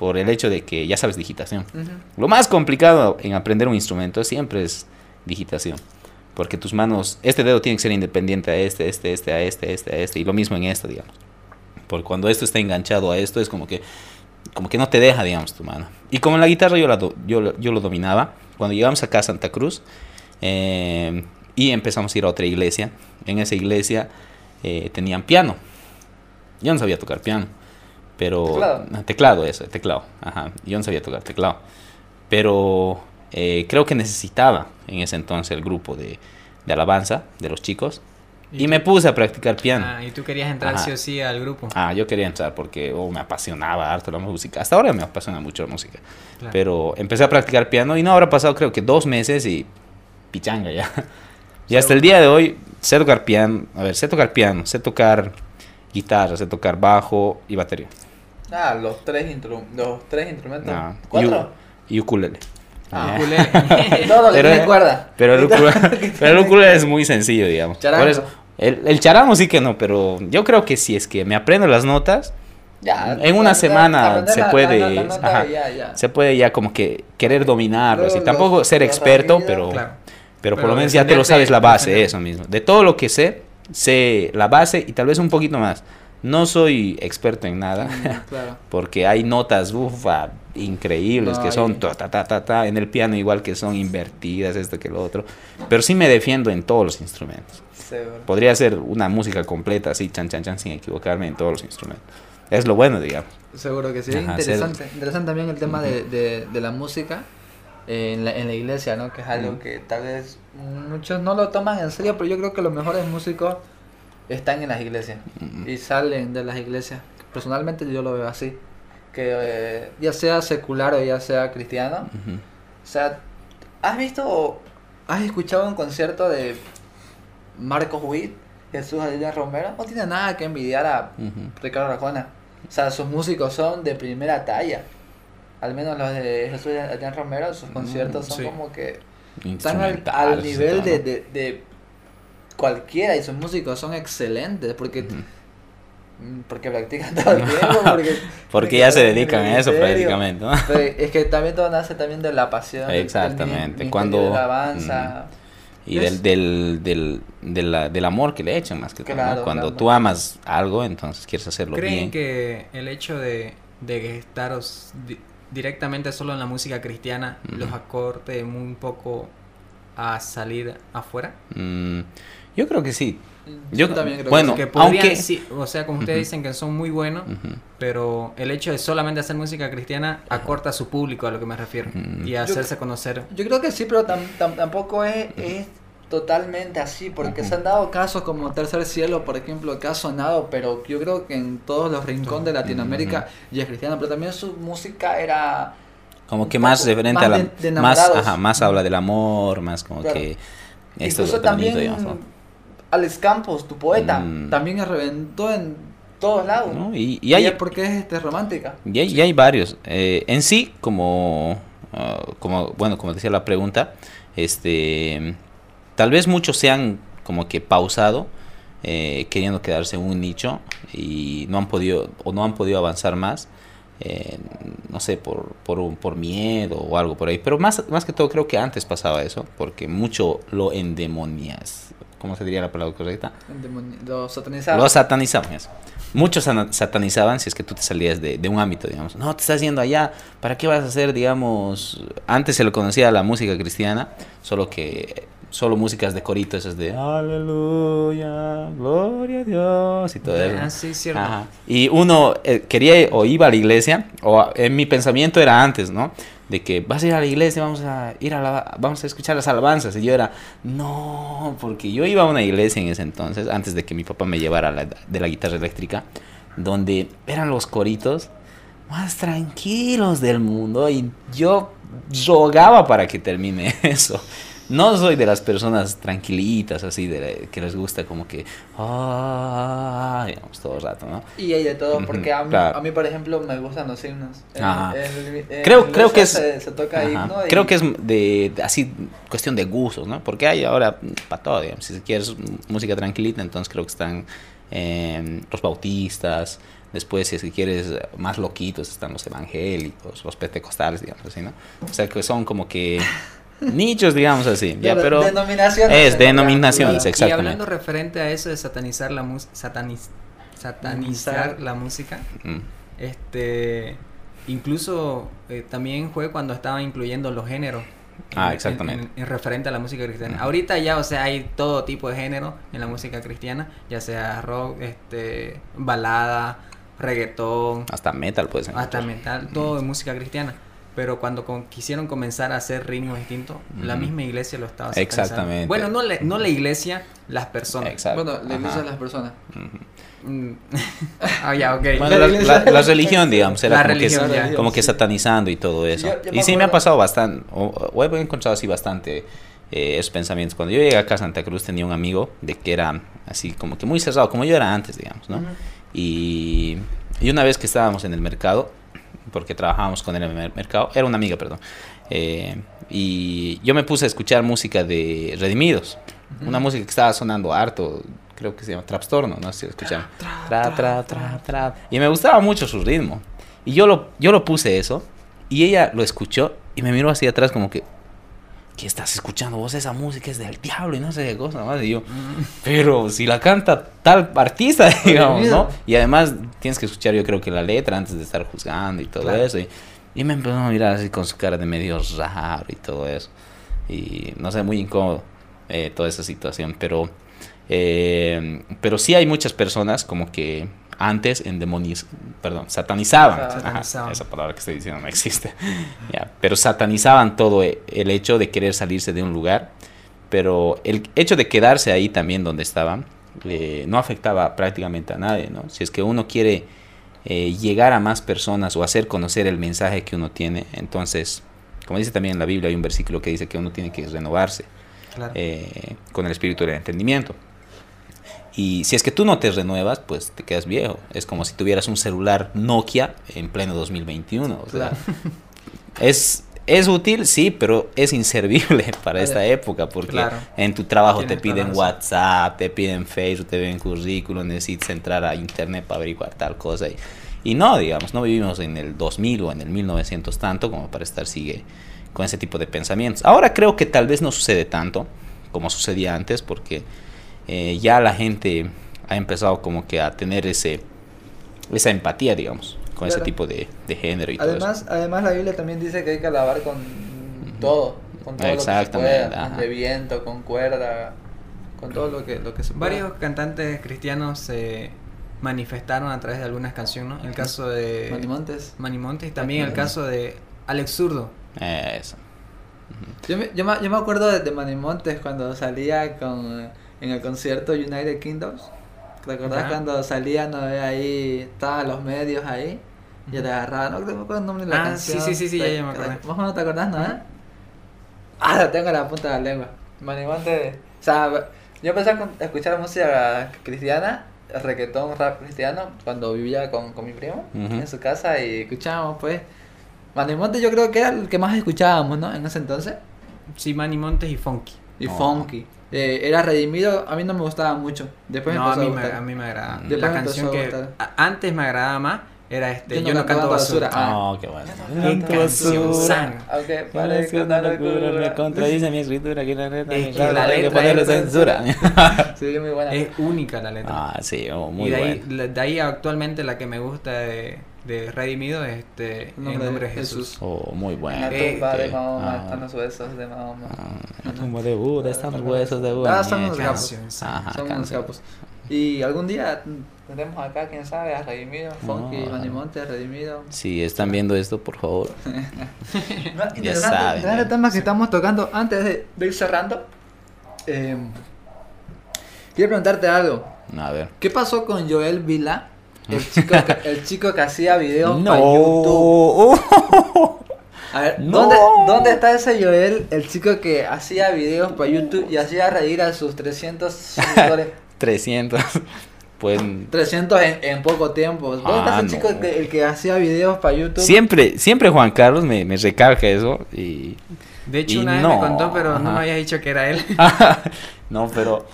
B: Por el hecho de que ya sabes digitación.
C: Ujú.
B: Lo más complicado en aprender un instrumento siempre es digitación. Porque tus manos, este dedo tiene que ser independiente a este, este, este, a este, este, a este. Y lo mismo en esto, digamos. Porque cuando esto está enganchado a esto, es como que, como que no te deja, digamos, tu mano. Y como en la guitarra yo, la do- yo, yo lo dominaba, cuando llegamos acá a Santa Cruz eh, y empezamos a ir a otra iglesia, en esa iglesia eh, tenían piano. Yo no sabía tocar piano. Pero
C: Teclado.
B: Teclado eso, teclado. Ajá. Yo no sabía tocar teclado. Pero eh, creo que necesitaba en ese entonces el grupo de, de alabanza de los chicos. Y, me puse a practicar piano.
A: Ah, y tú querías entrar
B: Ajá.
A: sí o sí al grupo.
B: Ah, yo quería entrar porque oh, me apasionaba harto la música. Hasta ahora me apasiona mucho la música.
A: Claro.
B: Pero empecé a practicar piano y no habrá pasado creo que dos meses y pichanga ya. Y hasta el día de hoy sé tocar piano. A ver, sé tocar piano, sé tocar guitarra, sé tocar bajo y batería.
C: Ah, los tres, los tres instrumentos.
B: Ah,
C: ¿Cuatro?
B: Y, ukulele.
C: Ah.
B: Eh,
A: Ukulele. *laughs*
C: Todo lo que
B: Pero-
C: tiene cuerda.
B: Pero el ukulele, *laughs*
C: que
B: pero el
C: tiene-
B: ukulele es muy sencillo, digamos.
C: Charango.
B: Por eso, el, el charango sí que no, pero yo creo que si es que me aprendo las notas,
C: Ya,
B: en una semana se
C: la-
B: puede,
C: la- la nota
B: ajá,
C: ya, ya.
B: se puede ya como que querer dominarlo, así.
C: los-
B: Tampoco ser experto, pero,
A: Claro.
B: pero por
A: Pero
B: lo menos ya te lo sabes la base, eso mismo. De todo lo que sé, sé la base y tal vez un poquito más. No soy experto en nada.
C: Mm, *laughs* claro.
B: Porque hay notas ufa, increíbles
C: No,
B: que son ta, ta, ta, ta, ta, en el piano igual que son invertidas, esto que lo otro. Pero sí me defiendo en todos los instrumentos.
C: Seguro.
B: Podría hacer una música completa así, chan, chan, chan, sin equivocarme en todos los instrumentos. Es lo bueno, digamos.
C: Seguro que sí.
B: Ajá,
C: interesante. Interesante también el tema de, de, de la música eh, en, la, en la iglesia, ¿no? Que es algo que tal vez muchos no lo toman en serio, pero yo creo que los mejores músicos están en las iglesias y salen de las iglesias. Personalmente yo lo veo así. Que eh, ya sea secular o ya sea cristiano. O sea, ¿has visto, has escuchado un concierto de Marcos Witt, Jesús Aguilar Romero? No tiene nada que envidiar a. Ricardo Arjona. O sea, sus músicos son de primera talla. Al menos los de Jesús Adrián Romero, sus
B: Mm,
C: conciertos son
A: sí.
C: como que están al, nivel de cualquiera y sus músicos son excelentes porque mm, porque practican *laughs* todo el tiempo *laughs* porque,
B: Porque *laughs* ya se dedican a eso prácticamente, ¿no?
C: Pero es que también todo nace también de la pasión del
B: Exactamente, cuando-
C: de la alabanza
B: Y del, del, del, del, amor que le echan más que todo. Cuando
C: claro.
B: tú amas algo, entonces quieres hacerlo
A: ¿Creen
B: bien.
A: que el hecho de, de estaros di- directamente solo en la música cristiana los acorte un poco a salir afuera?
B: Mm, yo creo que sí.
C: Mm,
B: Yo-
C: también creo que
B: bueno,
C: sí.
A: Que podrían,
B: aunque-
A: sí, o sea, como ustedes
B: Ujú.
A: dicen que son muy buenos,
B: Ujú.
A: pero el hecho de solamente hacer música cristiana acorta a su público, a lo que me refiero,
B: Mm.
A: y hacerse conocer.
C: Yo creo que sí, pero tam- tam- tampoco es, es totalmente así, porque se han dado casos como Tercer Cielo, por ejemplo, que ha sonado, pero yo creo que en todos los rincones de Latinoamérica y es cristiano, pero también su música era...
B: Como que más referente
C: más
B: a la...
C: de- de
B: más, ajá, más habla del amor, más como
C: Claro.
B: que... Esto es
C: Incluso
B: lo
C: también
B: bonito, digamos, ¿no?
C: Alex Campos, tu poeta,
B: Mm.
C: también reventó en todos lados.
B: ¿no? Y, y hay,
C: es porque es este, romántica.
B: Y hay, y hay varios. Eh, en sí, como, ah, como, bueno, como decía la pregunta, este, tal vez muchos se han como que pausado, eh, queriendo quedarse en un nicho y no han podido, o no han podido avanzar más, eh, no sé, por, por, por miedo o algo por ahí. Pero más, más que todo creo que antes pasaba eso, porque mucho lo endemonias. ¿Cómo se diría la palabra correcta?
C: Lo satanizaron.
B: Lo satanizaban. eso. Muchos satanizaban si es que tú te salías de, de un ámbito, digamos. No, te estás yendo allá. ¿Para qué vas a hacer, digamos? Antes se le conocía la música cristiana, solo que solo músicas de corito, esas de Aleluya, gloria a Dios y todo eso.
A: Ah, sí, cierto.
B: Ajá. Y uno eh, quería o iba a la iglesia, o en mi pensamiento era antes, ¿no? De que vas a ir a la iglesia, vamos a ir a la, vamos a escuchar las alabanzas. Y yo era, no, porque yo iba a una iglesia en ese entonces, antes de que mi papá me llevara la- de la guitarra eléctrica, donde eran los coritos más tranquilos del mundo y yo rogaba para que termine *laughs* eso. No soy de las personas tranquilitas, así, de que les gusta como que, ah, digamos, todo el rato, ¿no?
C: Y hay de todo, porque a mí,
B: claro.
C: a mí, por ejemplo, me gustan los himnos. En
B: Creo-
C: la
B: creo que es-
C: Se, se toca himno y-
B: Creo que es de, de- así cuestión de gustos, ¿no? Porque hay ahora para todo, digamos. Si quieres música tranquilita, entonces creo que están eh, los bautistas. Después, si es que quieres más loquitos, están los evangélicos, los pentecostales, digamos así, ¿no? O sea, que son como que *laughs* nichos, digamos así. Ya, pero
C: denominaciones,
B: es
C: ¿no?
B: denominaciones,
C: Claro.
A: Y
B: exactamente.
A: hablando referente a eso de satanizar la música, satanizar
C: Satanizar.
A: la música,
B: Mm,
A: este, incluso eh, también fue cuando estaba incluyendo los géneros.
B: Ah,
A: en-
B: exactamente.
A: En, en referente a la música cristiana. Ahorita ya, o sea, hay todo tipo de género en la música cristiana, ya sea rock, este, balada, reggaetón,
B: hasta metal, pues.
A: hasta metal, todo de música cristiana. Pero cuando con- quisieron comenzar a hacer ritmos distintos, la misma iglesia lo estaba satanizando.
B: Exactamente.
A: Bueno, no, le- no la iglesia, las personas.
B: Exacto.
C: Bueno, la iglesia las personas.
A: Mm. *laughs* ah, ya, ok.
B: Bueno,
C: La
B: la, la- la religión, digamos, era
A: La
B: como,
A: religión,
B: que,
A: ya.
B: como que satanizando y todo eso.
C: Yo- yo me
B: y sí me ha pasado bastante, o, o he encontrado así bastante eh, esos pensamientos. Cuando yo llegué acá a Santa Cruz tenía un amigo de que era así como que muy cerrado, como yo era antes, digamos, ¿no? Y, y una vez que estábamos en el mercado, porque trabajábamos con él en el mer- mercado, era una amiga, perdón, eh, y yo me puse a escuchar música de Redimidos, una música que estaba sonando harto, creo que se llama Trapstorno, no sé si lo escucharon. Tra, tra, tra, tra. Y me gustaba mucho su ritmo. Y yo lo, yo lo puse eso, y ella lo escuchó y me miró hacia atrás como que, ¿qué estás escuchando vos? Esa música es del diablo y no sé qué cosa más. Y yo, pero si la canta tal artista, *laughs* digamos, ¿no? Y además tienes que escuchar yo creo que la letra antes de estar juzgando y todo
A: Claro.
B: eso. Y, y me empezó a mirar así con su cara de medio raro y todo eso. Y no sé, muy incómodo eh, toda esa situación. Pero, eh, pero sí hay muchas personas como que antes en demonios, perdón, satanizaban. Ajá,
A: Satanizaban.
B: esa palabra que estoy diciendo no existe. *laughs* Pero satanizaban todo e- el hecho de querer salirse de un lugar. Pero el hecho de quedarse ahí también donde estaban eh, no afectaba prácticamente a nadie, ¿no? Si es que uno quiere eh, llegar a más personas o hacer conocer el mensaje que uno tiene, entonces, como dice también en la Biblia, hay un versículo que dice que uno tiene que renovarse
A: Claro.
B: eh, con el espíritu del entendimiento. Y si es que tú no te renuevas, pues te quedas viejo. Es como si tuvieras un celular Nokia en pleno 2021. O sea, *laughs* es, es útil, sí, pero es inservible *laughs* para
C: Vale.
B: esta época porque
A: Claro.
B: en tu trabajo te piden. WhatsApp, te piden Facebook, te piden currículum, necesitas entrar a internet para averiguar tal cosa. Y, y no, digamos, no vivimos en el 2000 o en el 1900 tanto como para estar sigue con ese tipo de pensamientos. Ahora creo que tal vez no sucede tanto como sucedía antes porque eh, ya la gente ha empezado como que a tener ese esa empatía, digamos, con ese tipo de, de género y todo eso.
C: Además, además la Biblia también dice que hay que alabar con todo, con todo lo que se
B: Exactamente,
C: pueda, con de viento, con cuerda, con todo lo que, lo que se pueda.
A: Varios cantantes cristianos se manifestaron a través de algunas canciones, ¿no? El caso de
C: Manny Montes.
A: Manny Montes y también el caso de Alex Zurdo.
B: Eso.
C: Yo me, yo, me, yo me acuerdo de, de Manny Montes cuando salía con, eh, en el concierto United Kingdoms. ¿Te acordás
A: Ya.
C: cuando salían ahí, estaban los medios ahí? Y le agarraban, no me acuerdo el nombre de la
A: Ah,
C: canción.
A: sí, sí, sí, ya,
C: ¿Te-
A: ya me acordé.
C: ¿Vos no te acordás, no? eh? Ah, la tengo en la punta de la lengua. Manny Montes. O sea, yo empecé a escuchar música cristiana, reggaetón, rap cristiano, cuando vivía con, con mi primo en su casa y escuchábamos, pues. Manny Montes yo creo que era el que más escuchábamos, ¿no? En ese entonces.
A: Sí, Manny Montes y Funky.
C: Y
B: Oh.
C: funky. Eh, era redimido, a mí no me gustaba mucho. Después
A: no,
C: me
A: a
C: empezó
A: mí, me,
C: gustar.
A: a mí me agrada.
B: Después
A: la
C: me
A: canción
C: a
A: que a- antes me agradaba más era este
C: Yo no
A: Yo no
C: canto
A: canto basura.
C: basura. Ah.
B: Oh, qué bueno.
A: Qué canción sana.
C: Aunque
B: Parece
C: parezca una locura.
B: me contradice mi escritura que la neta
A: Es
B: me
A: que la
B: hay que
A: letra
B: ponerle censura. *laughs*
C: Sí, muy buena.
A: Es única la letra.
B: ah, sí, oh,
A: y
B: muy
A: de ahí,
B: bueno.
A: la- de ahí actualmente la que me gusta de, de Redimido es este,
C: En
A: en nombre de Jesús.
B: Oh, muy
C: En
B: bueno.
C: la
A: Eh,
C: tumba de
B: que-
C: Mahoma
B: ah.
C: están los huesos de Mahoma.
B: Ah, la tumba de Buda, están los huesos de Buda.
C: Ah, son unos capos. Son unos capos. Y algún día tendremos acá, quién sabe, a Redimido, Funky,
B: No.
C: Manny Montes, Redimido.
B: Si están viendo esto, por favor. *laughs*
C: Interesante,
B: saben,
C: interesante
B: ya.
C: temas que estamos tocando antes de, de ir cerrando. Eh, quiero preguntarte algo.
B: A ver.
C: ¿Qué pasó con Joel Vila? El chico que, el chico que hacía videos para
B: No.
C: YouTube. A ver,
B: No.
C: ¿dónde, ¿dónde está ese Joel? El chico que hacía videos para YouTube y hacía reír a sus 300 seguidores. *laughs*
B: 300. Pues
C: 300 en, en poco tiempo. ¿Dónde está
B: Ah,
C: ese chico
B: no.
C: que, el que hacía videos para YouTube?
B: siempre, siempre Juan Carlos me, me recalca eso y
A: De hecho,
B: Y
A: una vez
B: no,
A: me contó, pero no
B: ajá.
A: me había dicho que era él. *laughs*
B: no, pero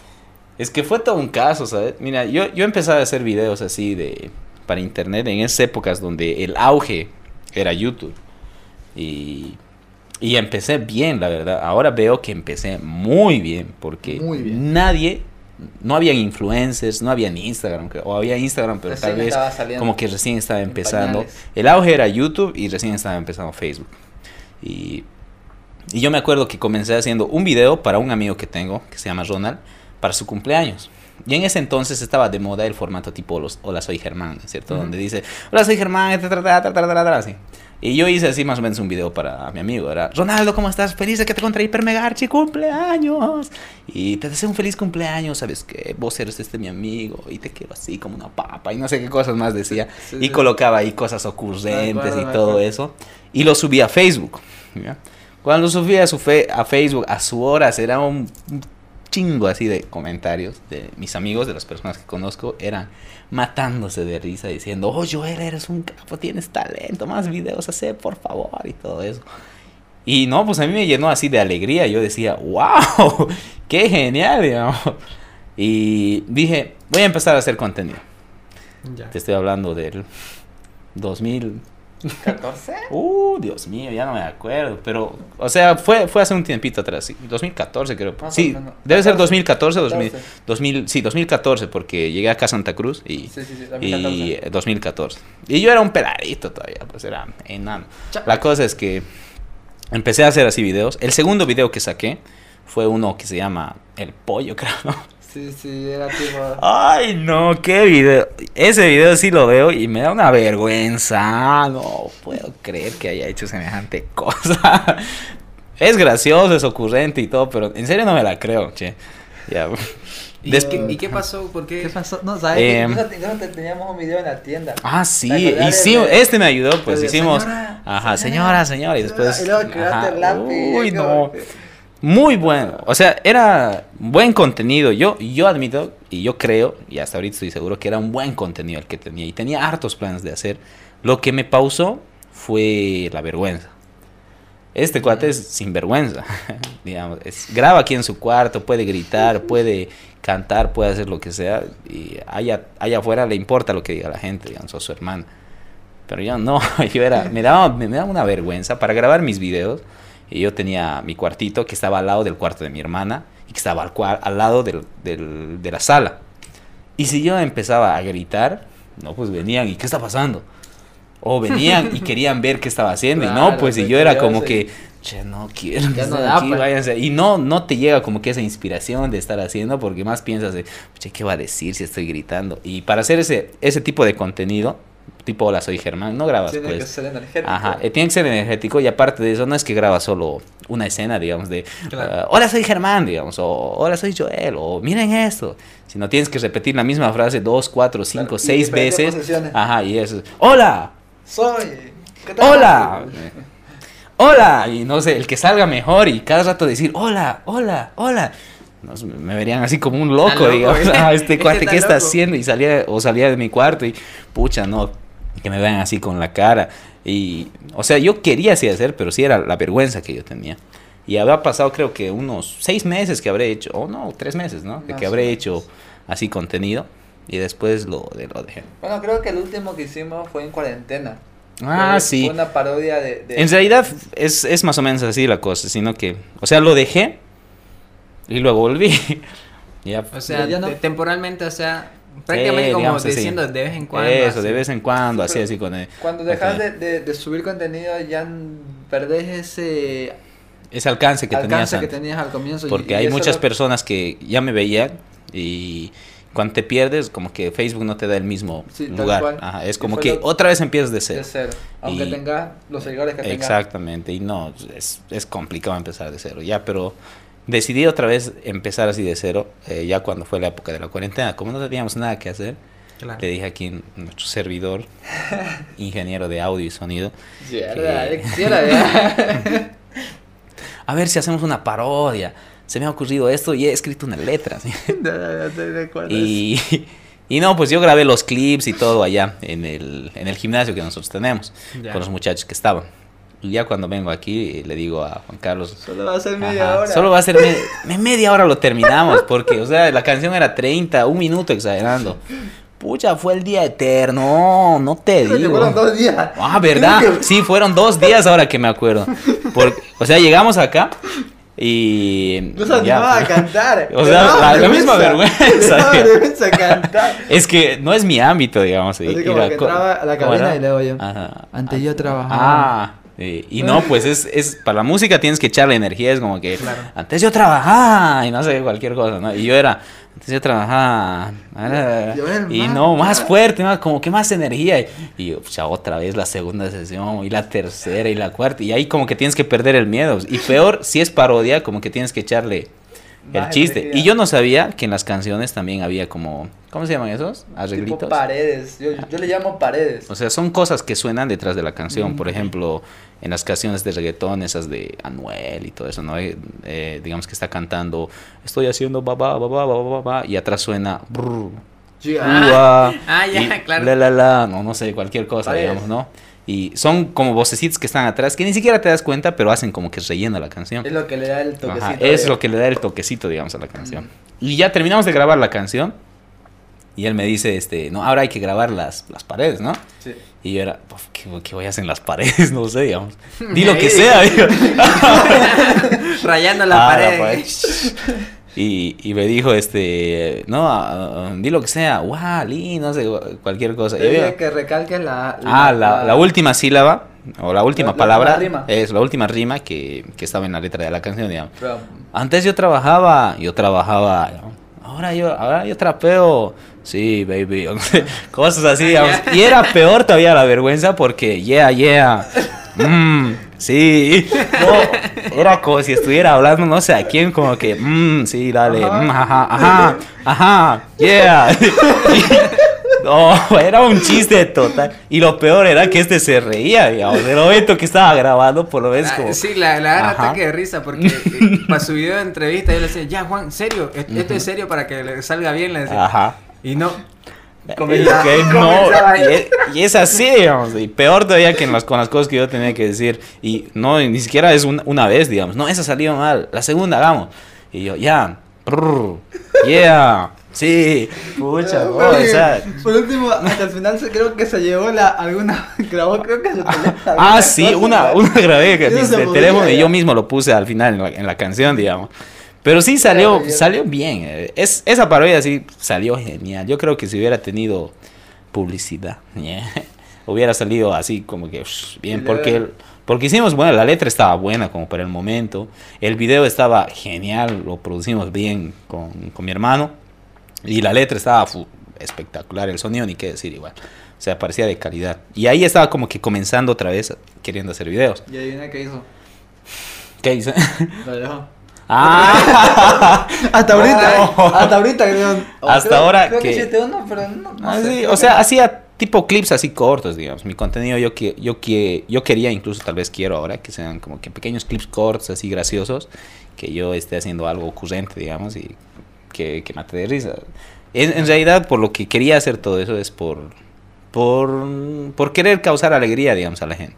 B: es que fue todo un caso, ¿sabes? Mira, yo, yo empecé a hacer videos así de para internet en esas épocas donde el auge era YouTube. Y, y empecé bien, la verdad. Ahora veo que empecé muy bien porque
C: Muy bien.
B: nadie, no habían influencers, no había ni Instagram, o había Instagram, pero
C: Recién
B: tal vez
C: saliendo.
B: como que recién estaba empezando. El auge era YouTube y recién estaba empezando Facebook. Y, y yo me acuerdo que comencé haciendo un video para un amigo que tengo, que se llama Ronald, para su cumpleaños. Y en ese entonces estaba de moda el formato tipo los, Hola soy Germán, ¿no es ¿cierto?
C: Ujú.
B: Donde dice, Hola soy Germán, ta, así. Y yo hice así más o menos un video para mi amigo. Era, Ronaldo, ¿cómo estás? Feliz de que te encontré Hipermegarchi, cumpleaños. Y te deseo un feliz cumpleaños, ¿sabes qué? Vos eres este mi amigo y te quiero así como una papa y no sé qué cosas más decía.
C: Sí,
B: y
C: sí.
B: colocaba ahí cosas ocurrentes y todo eso. Y lo subí a Facebook. ¿ya? Cuando subí a, su fe- a Facebook, a su hora, era un chingo así de comentarios de mis amigos, de las personas que conozco, eran matándose de risa diciendo, oh Joel, eres un capo, tienes talento, más videos hacer, por favor, y todo eso. Y no, pues a mí me llenó así de alegría, yo decía, wow, *laughs* qué genial, digamos. Y dije, voy a empezar a hacer contenido.
A: Ya.
B: Te estoy hablando del 2000,
C: ¿14?
B: Uh, Dios mío, ya no me acuerdo. Pero, o sea, fue, fue hace un tiempito atrás. sí, 2014 creo. Sí, debe ser
C: 14,
B: 2014 o 2000,
C: 14.
B: 2000. Sí, 2014, porque llegué acá a Santa Cruz y,
C: Sí, sí, sí,
B: y
C: 2014.
B: 2014. Y yo era un peladito todavía, pues era enano. La cosa es que empecé a hacer así videos. El segundo video que saqué fue uno que se llama El Pollo, *laughs* creo, ¿no?
C: Sí, sí, era tipo.
B: Ay, no, qué video. Ese video sí lo veo y me da una vergüenza. No puedo creer que haya hecho semejante *laughs* cosa. Es gracioso, es ocurrente y todo, pero en serio no me la creo, che. Ya.
A: ¿Y, qué, y qué pasó? ¿Por qué?
C: ¿Qué pasó? No, ¿sabes?
B: Eh,
C: teníamos un video en la tienda.
B: Ah, sí,
C: ¿Te acordás
B: y
C: de-
B: sí,
C: de-
B: este me ayudó, pues hicimos.
C: señora,
B: Ajá,
C: señora,
B: señora, señora, y después.
C: Y luego
B: ajá,
C: el lápiz.
B: Uy, no.
C: que-
B: Muy bueno. O sea, era buen contenido. Yo, yo admito y yo creo, y hasta ahorita estoy seguro, que era un buen contenido el que tenía. Y tenía hartos planes de hacer. Lo que me pausó fue la vergüenza. Este cuate es sinvergüenza. *laughs* digamos, es, graba aquí en su cuarto, puede gritar, puede cantar, puede hacer lo que sea. Y allá, allá afuera le importa lo que diga la gente, digamos, o su hermana. Pero yo no, *laughs* yo era, me daba, me, me daba una vergüenza para grabar mis videos. Y yo tenía mi cuartito que estaba al lado del cuarto de mi hermana y que estaba al, al lado del, del- de la sala. Y si yo empezaba a gritar, no, pues venían, ¿y qué está pasando? O venían y *laughs* querían ver qué estaba haciendo. y no, pues y yo era como que, che, no quiero que
C: Ya *laughs* no
B: estén
C: da,
B: aquí,
C: pues".
B: váyanse". Y no, no te llega como que esa inspiración de estar haciendo porque más piensas de, che, ¿qué va a decir si estoy gritando? Y para hacer ese, ese tipo de contenido, tipo Hola, soy Germán, no grabas
C: Tiene
B: pues.
C: que ser energético.
B: Ajá, eh, tiene que ser energético y aparte de eso no es que graba solo una escena, digamos, de
A: Claro.
B: ah, hola soy Germán, digamos, o hola soy Joel, o miren esto, sino tienes que repetir la misma frase dos, cuatro, cinco,
C: Claro,
B: seis veces.
C: posiciones.
B: Ajá, y eso, hola,
C: Soy. ¿qué tal?
B: hola, *laughs* hola, y no sé, el que salga mejor y cada rato decir hola, hola, hola. Me verían así como un loco, digamos,
A: ¿eh? *laughs*
B: ah, este *laughs* cuate, ¿qué está
A: loco.
B: haciendo? Y salía, o salía de mi cuarto y, pucha, no, que me vean así con la cara. Y, o sea, yo quería así hacer, pero sí era la vergüenza que yo tenía. Y había pasado, creo que unos seis meses que habré hecho, o no, tres meses, ¿no? De que habré hecho así contenido. Y después lo, de, lo dejé.
C: Bueno, creo que el último que hicimos fue en cuarentena.
B: Ah,
C: Fue-
B: sí.
C: Fue una parodia de. de-
B: En realidad es, es más o menos así la cosa, sino que, o sea, lo dejé y luego volví. *laughs* ya,
A: O sea,
C: Ya no.
A: te- temporalmente, o sea, prácticamente
B: Sí,
A: como
B: digamos así.
A: diciendo de vez en cuando.
B: Eso,
A: así.
B: de vez en cuando, así,
C: Pero
B: así con el-
C: Cuando dejas de, de- de subir contenido ya perdés ese
B: ese alcance que tenías
C: alcance que
B: antes.
C: tenías al comienzo. y-
B: Porque
C: y
B: hay
C: eso
B: muchas
C: lo-
B: personas que ya me veían y cuando te pierdes, como que Facebook no te da el mismo
C: Sí, tal
B: lugar.
C: cual.
B: Ajá, es
C: Y
B: como que
C: lo-
B: otra vez empiezas de
C: de
B: cero.
C: cero. Aunque
B: Y-
C: tengas los seguidores que tengas.
B: Exactamente, y no, es, es complicado empezar de cero, ya, pero decidí otra vez empezar así de cero, eh, ya cuando fue la época de la cuarentena, como no teníamos nada que hacer,
A: Claro.
B: le dije aquí nuestro servidor, *laughs* ingeniero de audio y sonido,
C: Sí,
B: que- *laughs* a ver si hacemos una parodia, se me ha ocurrido esto y he escrito una letra, ¿sí? *laughs*
C: No,
B: y, y no, pues yo grabé los clips y todo allá en el, en el gimnasio que nosotros tenemos,
A: Ya.
B: con los muchachos que estaban. Ya cuando vengo aquí, le digo a Juan Carlos,
C: Solo va a ser media
B: Ajá,
C: hora.
B: Solo va a ser me- *laughs* me- media hora lo terminamos, porque, o sea, la canción era 30, un minuto exagerando. Pucha, fue el día eterno, no te digo.
C: fueron dos días.
B: Ah, ¿verdad? Sí, fueron dos días ahora que me acuerdo. Porque, o sea, llegamos acá y...
C: No se
B: ya,
C: a
B: pues,
C: cantar.
B: O sea, la- la misma vergüenza,
C: vergüenza cantar.
B: Es que no es mi ámbito, digamos.
C: Así como
B: la
C: que entraba a la
B: ¿cómo
C: cabina y luego yo.
B: Ajá.
C: Antes yo trabajaba.
B: Ah, eh, y no, pues es, es, para la música tienes que echarle energía, es como que
A: Claro.
B: antes yo trabajaba y no sé, cualquier cosa, ¿no? Y yo era, antes yo trabajaba, y
C: más-
B: no, más fuerte, más, como que más energía. Y, y yo, pucha, otra vez la segunda sesión, y la tercera, y la cuarta, y ahí como que tienes que perder el miedo. Y peor, si es parodia, como que tienes que echarle el chiste. Y yo no sabía que en las canciones también había como, ¿cómo se llaman esos? Arreglitos.
C: Tipo paredes. Yo, yo le llamo paredes.
B: O sea, son cosas que suenan detrás de la canción.
C: Mm.
B: Por ejemplo, en las canciones de reggaetón, esas de Anuel y todo eso, ¿no? Eh, eh, digamos que está cantando, estoy haciendo babá, babá, babá, babá, y atrás suena brr, ua, *laughs*
A: ah, ya, claro.
B: La, la, la, no, no sé, cualquier cosa,
C: Paredes.
B: digamos, ¿no? Y son como vocecitos que están atrás que ni siquiera te das cuenta, pero hacen como que rellena la canción.
C: Es lo que le da el toquecito.
B: Ajá, es
C: de-
B: lo que le da el toquecito, digamos, a la canción. Y ya terminamos de grabar la canción. Y él me dice, este, no, ahora hay que grabar las, las paredes, ¿no?
C: Sí.
B: Y yo era, pues, ¿qué, qué voy a hacer en las paredes? *laughs* No sé, digamos. Di lo *laughs* que sea. *laughs*
A: Rayando la
B: Ah,
A: pared.
B: pues. Y, y me dijo, este, no, ah, ah, di lo que sea, li, no sé, cualquier cosa.
C: Te dije que recalques la.
B: ah, la, la última sílaba, o la última
C: La- la
B: palabra,
C: rima.
B: es la última rima que, que estaba en la letra de la canción, digamos.
C: Pero,
B: Antes yo trabajaba, yo trabajaba, ahora yo, ahora yo trapeo, sí, baby, *laughs* cosas así, digamos. Y era peor todavía la vergüenza porque, yeah, yeah, mm, sí, *laughs* no, era como si estuviera hablando no sé a quién, como que, mm, sí, dale,
C: Ajá.
B: mm, ajá, ajá, ajá, yeah. *laughs* Y- No, era un chiste total. Y lo peor era que este se reía, digamos. El momento que estaba grabando, por lo menos
A: Ah,
B: como.
A: Sí, la, la ataque de risa porque eh, *laughs* para su video de entrevista yo le decía, ya Juan, serio, ¿E- esto es serio para que le salga bien, le decía.
B: Ajá.
A: Y no. Comenzaba-
B: que no, y es, y es así, digamos, y peor todavía que en las, con las cosas que yo tenía que decir, y no, ni siquiera es un- una vez, digamos, no, esa salió mal, la segunda hagamos, y yo, ya, brr, yeah, sí, pucha, no, o sea,
C: Por último, hasta el final se- creo que se llevó la alguna *laughs* grabó creo que teléfono.
B: ah,
C: alguna
B: sí,
C: cosa,
B: una, una grabé que
C: se
B: de teléfono y yo mismo lo puse al final en la, en la canción, digamos. Pero sí salió, salió bien. eh, Es, esa parodia sí salió genial. Yo creo que si hubiera tenido publicidad, *laughs* yeah, hubiera salido así como que bien. Porque, el- porque hicimos, bueno, la letra estaba buena como para el momento. El video estaba genial, lo producimos bien con, con mi hermano. Y la letra estaba espectacular, el sonido ni qué decir igual. O sea, parecía de calidad. Y ahí estaba como que comenzando otra vez queriendo hacer videos.
C: Y adivina qué hizo.
B: ¿Qué hice? *laughs*
C: Lo dejó.
B: Ah, *laughs*
C: Hasta ahorita, hasta ahorita creo. o
B: Hasta
C: creo-
B: ahora
C: creo que
B: que-
C: hiciste uno, pero no, no
B: Ah,
C: sé,
B: sí,
C: creo
B: o
C: que
B: sea, hacía tipo clips así cortos, digamos. Mi contenido yo que yo que yo quería incluso tal vez quiero ahora que sean como que pequeños clips cortos así graciosos que yo esté haciendo algo ocurrente, digamos, y que, que mate de risa. En, en realidad por lo que quería hacer todo eso es por por por querer causar alegría, digamos, a la gente.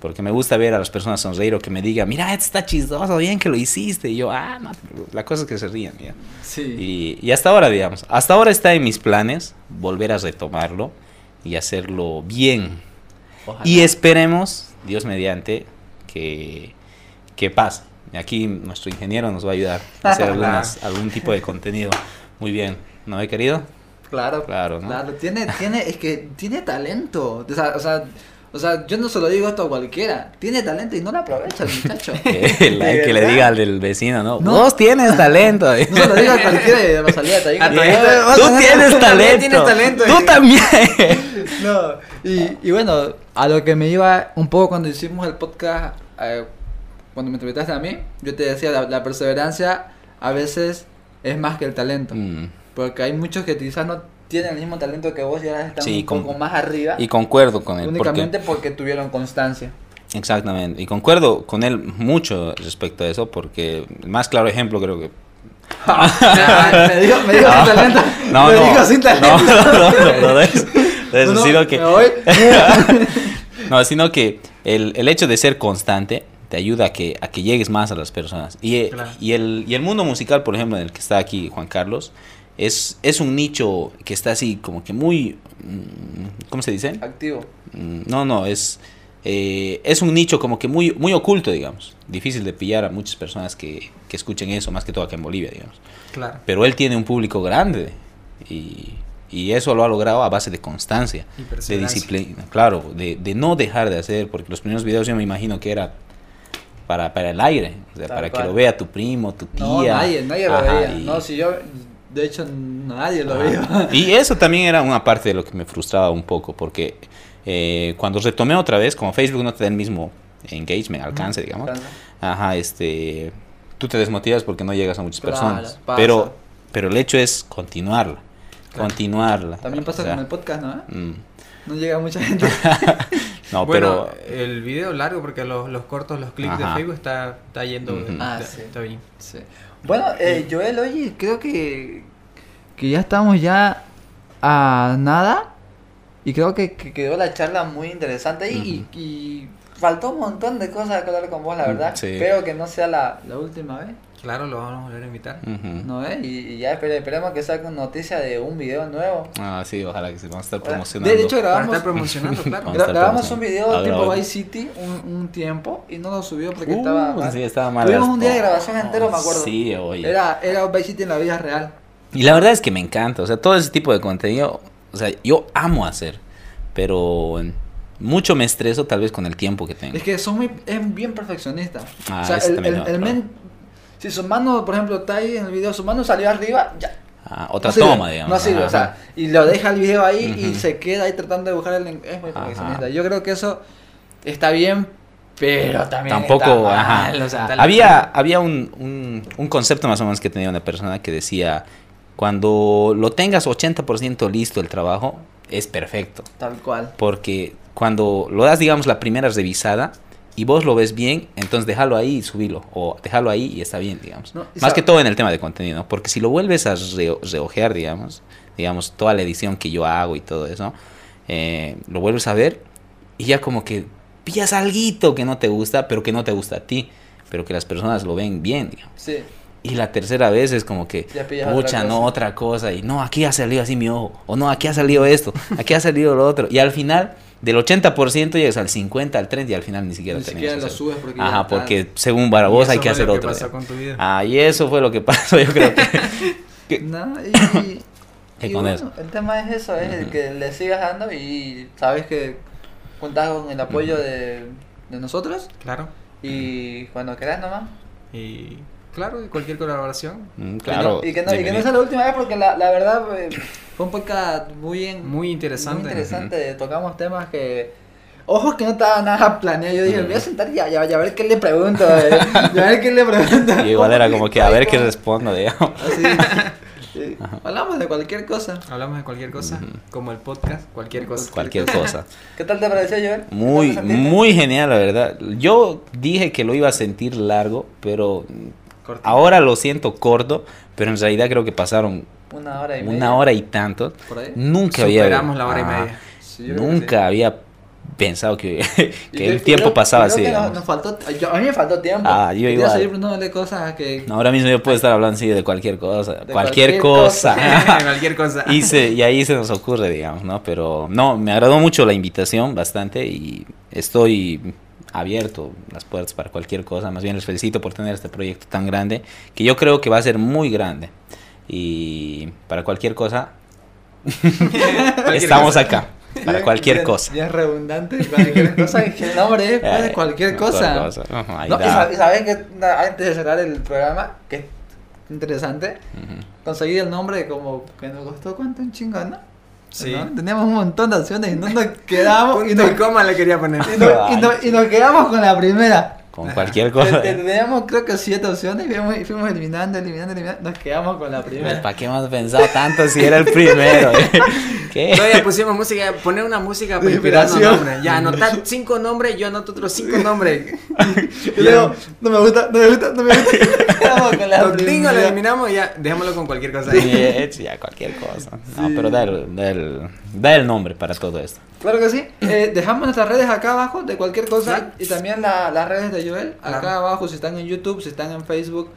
B: Porque me gusta ver a las personas sonreír o que me digan, mira, esto está chistoso, bien que lo hiciste. Y yo, ah, no, la cosa es que se rían. ya.
C: Sí.
B: Y, y hasta ahora, digamos, hasta ahora está en mis planes volver a retomarlo y hacerlo bien.
C: Ojalá.
B: Y esperemos, Dios mediante, que, que pase. Aquí nuestro ingeniero nos va a ayudar a hacer *laughs* algunas, algún tipo de contenido. Muy bien, ¿no he querido?
C: Claro,
B: Claro, ¿no?
C: Claro, tiene, tiene, es que tiene talento. O sea, o sea, o sea, yo no se lo digo esto a cualquiera. Tiene talento y no lo aprovecha el muchacho. *laughs* De
B: que le diga al del vecino, ¿no?
C: No.
B: Vos tienes talento. *laughs*
C: No se lo digo a cualquiera y de Rosalía te digo. *laughs*
A: A
C: que-
A: todito-
B: Tú
A: También
B: tienes talento.
A: tienes talento.
B: Tú también.
C: No, y, y bueno, a lo que me iba un poco cuando hicimos el podcast, eh, cuando me entrevistaste a mí, yo te decía, la, la perseverancia a veces es más que el talento.
B: Mm,
C: Porque hay muchos que quizás no tienen el mismo talento que vos y ahora están
B: Sí,
C: un
B: con-
C: poco más arriba.
B: Y concuerdo con él.
C: Únicamente porque tuvieron constancia.
B: exactamente. Y concuerdo con él mucho respecto a eso. Porque el más claro ejemplo creo que *laughs*
C: me dijo, me dijo sin talento. *laughs*
B: No,
C: me
B: no.
C: dijo sin talento.
B: No, no, no, no, no,
C: No, no,
B: sino que, *laughs* no, sino que el, el hecho de ser constante te ayuda a que, a que llegues más a las personas. Y,
A: Claro.
B: y, el, y el mundo musical, por ejemplo, en el que está aquí Juan Carlos, es, es un nicho que está así como que muy... mm, ¿Cómo se dice?
C: Activo.
B: Mm, No, no, es, eh, es un nicho como que muy, muy oculto, digamos. Difícil de pillar a muchas personas que, que escuchen eso, más que todo acá en Bolivia, digamos.
A: Claro.
B: Pero él tiene un público grande y, y eso lo ha logrado a base de constancia, de disciplina, claro, de, de no dejar de hacer, porque los primeros videos yo me imagino que era para, para el aire, o sea, para que lo vea tu primo, tu tía.
C: No, nadie, nadie lo veía.
B: y-
C: No, si yo, de hecho, nadie lo
B: Ajá.
C: veía. *laughs*
B: Y eso también era una parte de lo que me frustraba un poco, porque eh, cuando retomé otra vez, como Facebook no te da el mismo engagement, alcance, digamos, ajá, este, tú te desmotivas porque no llegas a muchas
C: Claro,
B: personas,
C: pasa.
B: pero, pero el hecho es continuarla,
A: Claro.
B: continuarla.
C: También pasa
B: o sea,
C: con el podcast, ¿no?
B: mm,
C: No llega mucha gente. *laughs*
B: no,
A: bueno,
B: pero
A: el video largo porque los, los cortos, los clips
B: Ajá.
A: de Facebook está, está yendo.
C: Ah,
A: está,
C: sí.
A: está bien.
C: Sí. Bueno, eh, Joel, oye, creo que, que ya estamos ya a nada. Y creo que, que quedó la charla muy interesante y, y- y faltó un montón de cosas que hablar con vos, la verdad.
B: Sí.
C: Espero que no sea la, la última vez,
A: Claro, lo vamos a volver a invitar.
C: ¿no ves? Y, y ya espere- esperemos que una noticia de un video nuevo.
B: Ah, sí, ojalá que se vamos a estar promocionando.
C: de hecho, grabamos,
A: estar promocionando, claro. *laughs*
B: Estar
C: grabamos un video tipo. Vice City un, un tiempo y no lo subió porque
B: Uh,
C: estaba mal.
B: sí, estaba mal.
C: Tuvimos un día de grabación entero, me acuerdo.
B: Sí, oye.
C: Era, era Vice City en la vida real.
B: Y la verdad es que me encanta, o sea, todo ese tipo de contenido, o sea, yo amo hacer, pero mucho me estreso tal vez con el tiempo que tengo.
C: Es que son muy, es bien perfeccionista.
B: Ah,
C: o sea, el men, si su mano, por ejemplo, está ahí en el video, su mano salió arriba, ya.
B: Ah, otra
C: no sirve,
B: toma, digamos.
C: No sirve,
B: ajá.
C: o sea, y lo deja el video ahí y se queda ahí tratando de buscar el. len- Es muy
B: Ajá.
C: perfeccionista. Yo creo que eso está bien, pero también.
B: Tampoco,
C: está mal,
B: ajá.
C: o sea,
A: Tal-
B: Había, había un, un, un concepto más o menos que tenía una persona que decía Cuando lo tengas 80% listo el trabajo, es perfecto.
C: Tal cual.
B: Porque cuando lo das, digamos, la primera revisada y vos lo ves bien, entonces déjalo ahí y subilo. O déjalo ahí y está bien, digamos.
C: No,
B: Más que todo en el tema de contenido. Porque si lo vuelves a re- reojear, digamos, digamos, toda la edición que yo hago y todo eso, eh, lo vuelves a ver y ya como que pillas algo que no te gusta, pero que no te gusta a ti, pero que las personas lo ven bien, digamos.
C: Sí.
B: Y la tercera vez es como que, pucha, no, otra cosa. Y no, aquí ha salido así mi ojo. O no, aquí ha salido esto. *laughs* Aquí ha salido lo otro. Y al final, del 80% llegas al 50, al 30 y al final ni siquiera
C: Ni
B: tenías
C: siquiera lo subes porque
B: Ajá, porque según para vos
A: Y
B: hay
A: eso
B: que
A: fue
B: hacer
A: lo
B: otro.
A: pasó
B: digamos.
A: con tu vida.
B: Ah, y eso fue lo que pasó, yo creo que. *laughs* que-
C: No, *laughs* y,
B: con
C: bueno,
B: eso.
C: el tema es eso, es el que le sigas dando y sabes que cuentas con el apoyo de, de nosotros
A: Claro.
C: y cuando quieras nomás.
A: Y claro, y cualquier colaboración.
B: Mm, claro.
C: Y que no, y que no sea la última vez porque la, la verdad eh, fue un podcast muy, en-
A: Muy interesante.
C: muy interesante. Tocamos temas que... Ojos que no estaba nada planeado. Yo dije, me voy a sentar y a, a- ver qué le pregunto. eh. *laughs* Y a ver qué le pregunto.
B: Y igual era como que a ver qué respondo, digamos.
C: Así. Sí. *laughs* Hablamos de cualquier cosa.
A: Hablamos de cualquier cosa, como el podcast, cualquier cosa.
B: Cualquier cosa. *laughs*
C: ¿Qué tal te pareció, Joel?
B: Muy, muy genial, la verdad. Yo dije que lo iba a sentir largo, pero
A: Cortito.
B: ahora lo siento corto, pero en realidad creo que pasaron
C: Una hora y media.
B: una hora y tanto.
C: Por ahí.
B: Nunca había
A: Superamos la hora y
B: Ajá.
A: media.
C: Sí,
B: Nunca había pensado que, *laughs* el tiempo
C: creo-
B: pasaba
C: creo
B: así.
C: que nos,
B: digamos.
C: nos faltó, yo- a mí me faltó tiempo.
B: Ah, yo igual.
C: cosas que...
B: Ahora mismo yo puedo estar hablando así de cualquier cosa,
C: De
B: cualquier,
C: cualquier
B: cosa. *laughs*
A: cualquier *laughs* cosa.
B: y, se- y ahí se nos ocurre, digamos, ¿no? Pero no, me agradó mucho la invitación bastante y estoy abierto las puertas para cualquier cosa. Más bien les felicito por tener este proyecto tan grande, que yo creo que va a ser muy grande. Y para cualquier cosa, *laughs* estamos acá. Para cualquier cosa.
C: Ya es redundante. Cualquier cosa. el nombre es
B: Eh,
C: cualquier cosa. No, y
B: da.
C: sab- y sabes que antes de cerrar el programa, que es interesante, conseguir el nombre como que nos costó cuánto un chingón, ¿no?
A: Sí.
C: ¿No? Teníamos un montón de opciones y no nos quedamos y nos,
A: y coma le quería poner.
C: y nos- y nos- y nos quedamos con la primera.
B: Con cualquier cosa.
C: te- Teníamos creo que siete opciones y fuimos, fuimos eliminando, eliminando, eliminando. Nos quedamos con la primera.
B: ¿Para qué hemos pensado tanto si era el primero? *laughs* ¿Qué?
A: Todavía pusimos música, poner una música para inspirarnos
C: inspiración.
A: nombres. Ya, anotar cinco nombres, yo anoto otros cinco *laughs* nombres.
C: Y luego, no me gusta, no me gusta, no me gusta. *laughs* Quedamos con la
A: tingos lo
C: primera.
A: eliminamos y ya, dejémoslo con cualquier cosa.
B: Sí, ya cualquier cosa. No,
C: Sí.
B: pero da el, da, el, da el nombre para todo esto.
C: Claro que sí. *clears throat* Eh, dejamos nuestras redes acá abajo de cualquier cosa
A: Sí.
C: y también la- las redes de Joel acá
A: Claro.
C: abajo si están en YouTube, si están en Facebook.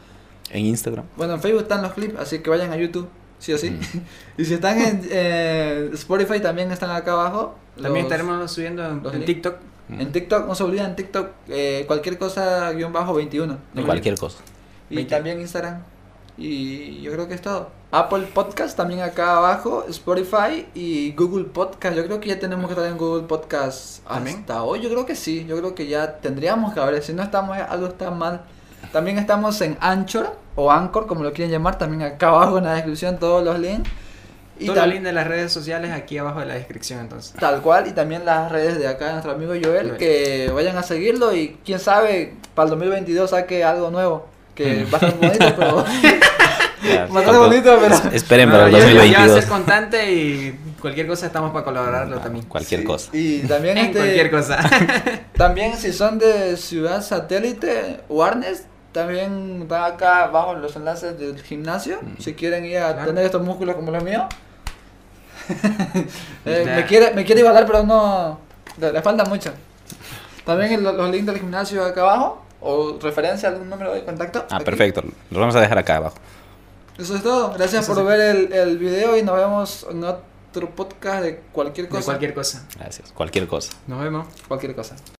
B: En Instagram.
C: Bueno, en Facebook están los clips, así que vayan a YouTube, sí o sí. *laughs* y si están en eh, Spotify también están acá abajo.
A: También
C: Los-
A: estaremos subiendo en,
C: los
A: en
C: links.
A: TikTok.
C: en TikTok, no se olviden en TikTok, eh, cualquier cosa guion bajo 21.
B: De cualquier cosa.
C: Y
A: 20.
C: también Instagram. Y yo creo que es todo. Apple Podcast también acá abajo, Spotify y Google Podcast. Yo creo que ya tenemos que estar en Google Podcast
A: ¿También?
C: hasta hoy. Yo creo que sí. Yo creo que ya tendríamos que haber. Si no estamos, algo está mal. También estamos en Anchor o Anchor, como lo quieren llamar. También acá abajo en la descripción todos los links. Y
A: Todo el link de las redes sociales aquí abajo de la descripción entonces.
C: tal cual. Y también las redes de acá de nuestro amigo Joel.
A: Joel.
C: Que vayan a seguirlo y quién sabe, para el 2022 saque algo nuevo. Que *laughs* va a estar bonito, pero... *laughs*
B: Ya,
C: Va
B: tampoco-
C: bonito, pero...
B: Esperen para el
A: ya- Ya va a
B: 2022.
A: ser constante y cualquier cosa estamos para colaborarlo también.
B: Cualquier
C: Sí,
B: cosa.
C: Y también *laughs*
A: En
C: este,
A: cualquier cosa. *laughs*
C: También si son de ciudad satélite, Warnes, también van acá abajo los enlaces del gimnasio. Si quieren ir a
A: Claro.
C: tener estos músculos como los míos. *laughs* Eh,
A: Ya.
C: me quiere, me quiere igualar, pero no. Le, le falta mucho. También el- los links del gimnasio acá abajo. O referencia a algún número de contacto.
B: Ah,
C: aquí.
B: perfecto. Lo vamos a dejar acá abajo.
C: Eso es todo. Gracias
A: Eso
C: por
A: sí.
C: ver el, el video y nos vemos en otro podcast de cualquier
A: De
C: cosa.
A: cualquier cosa.
B: Gracias. Cualquier cosa.
A: Nos vemos.
C: Cualquier cosa.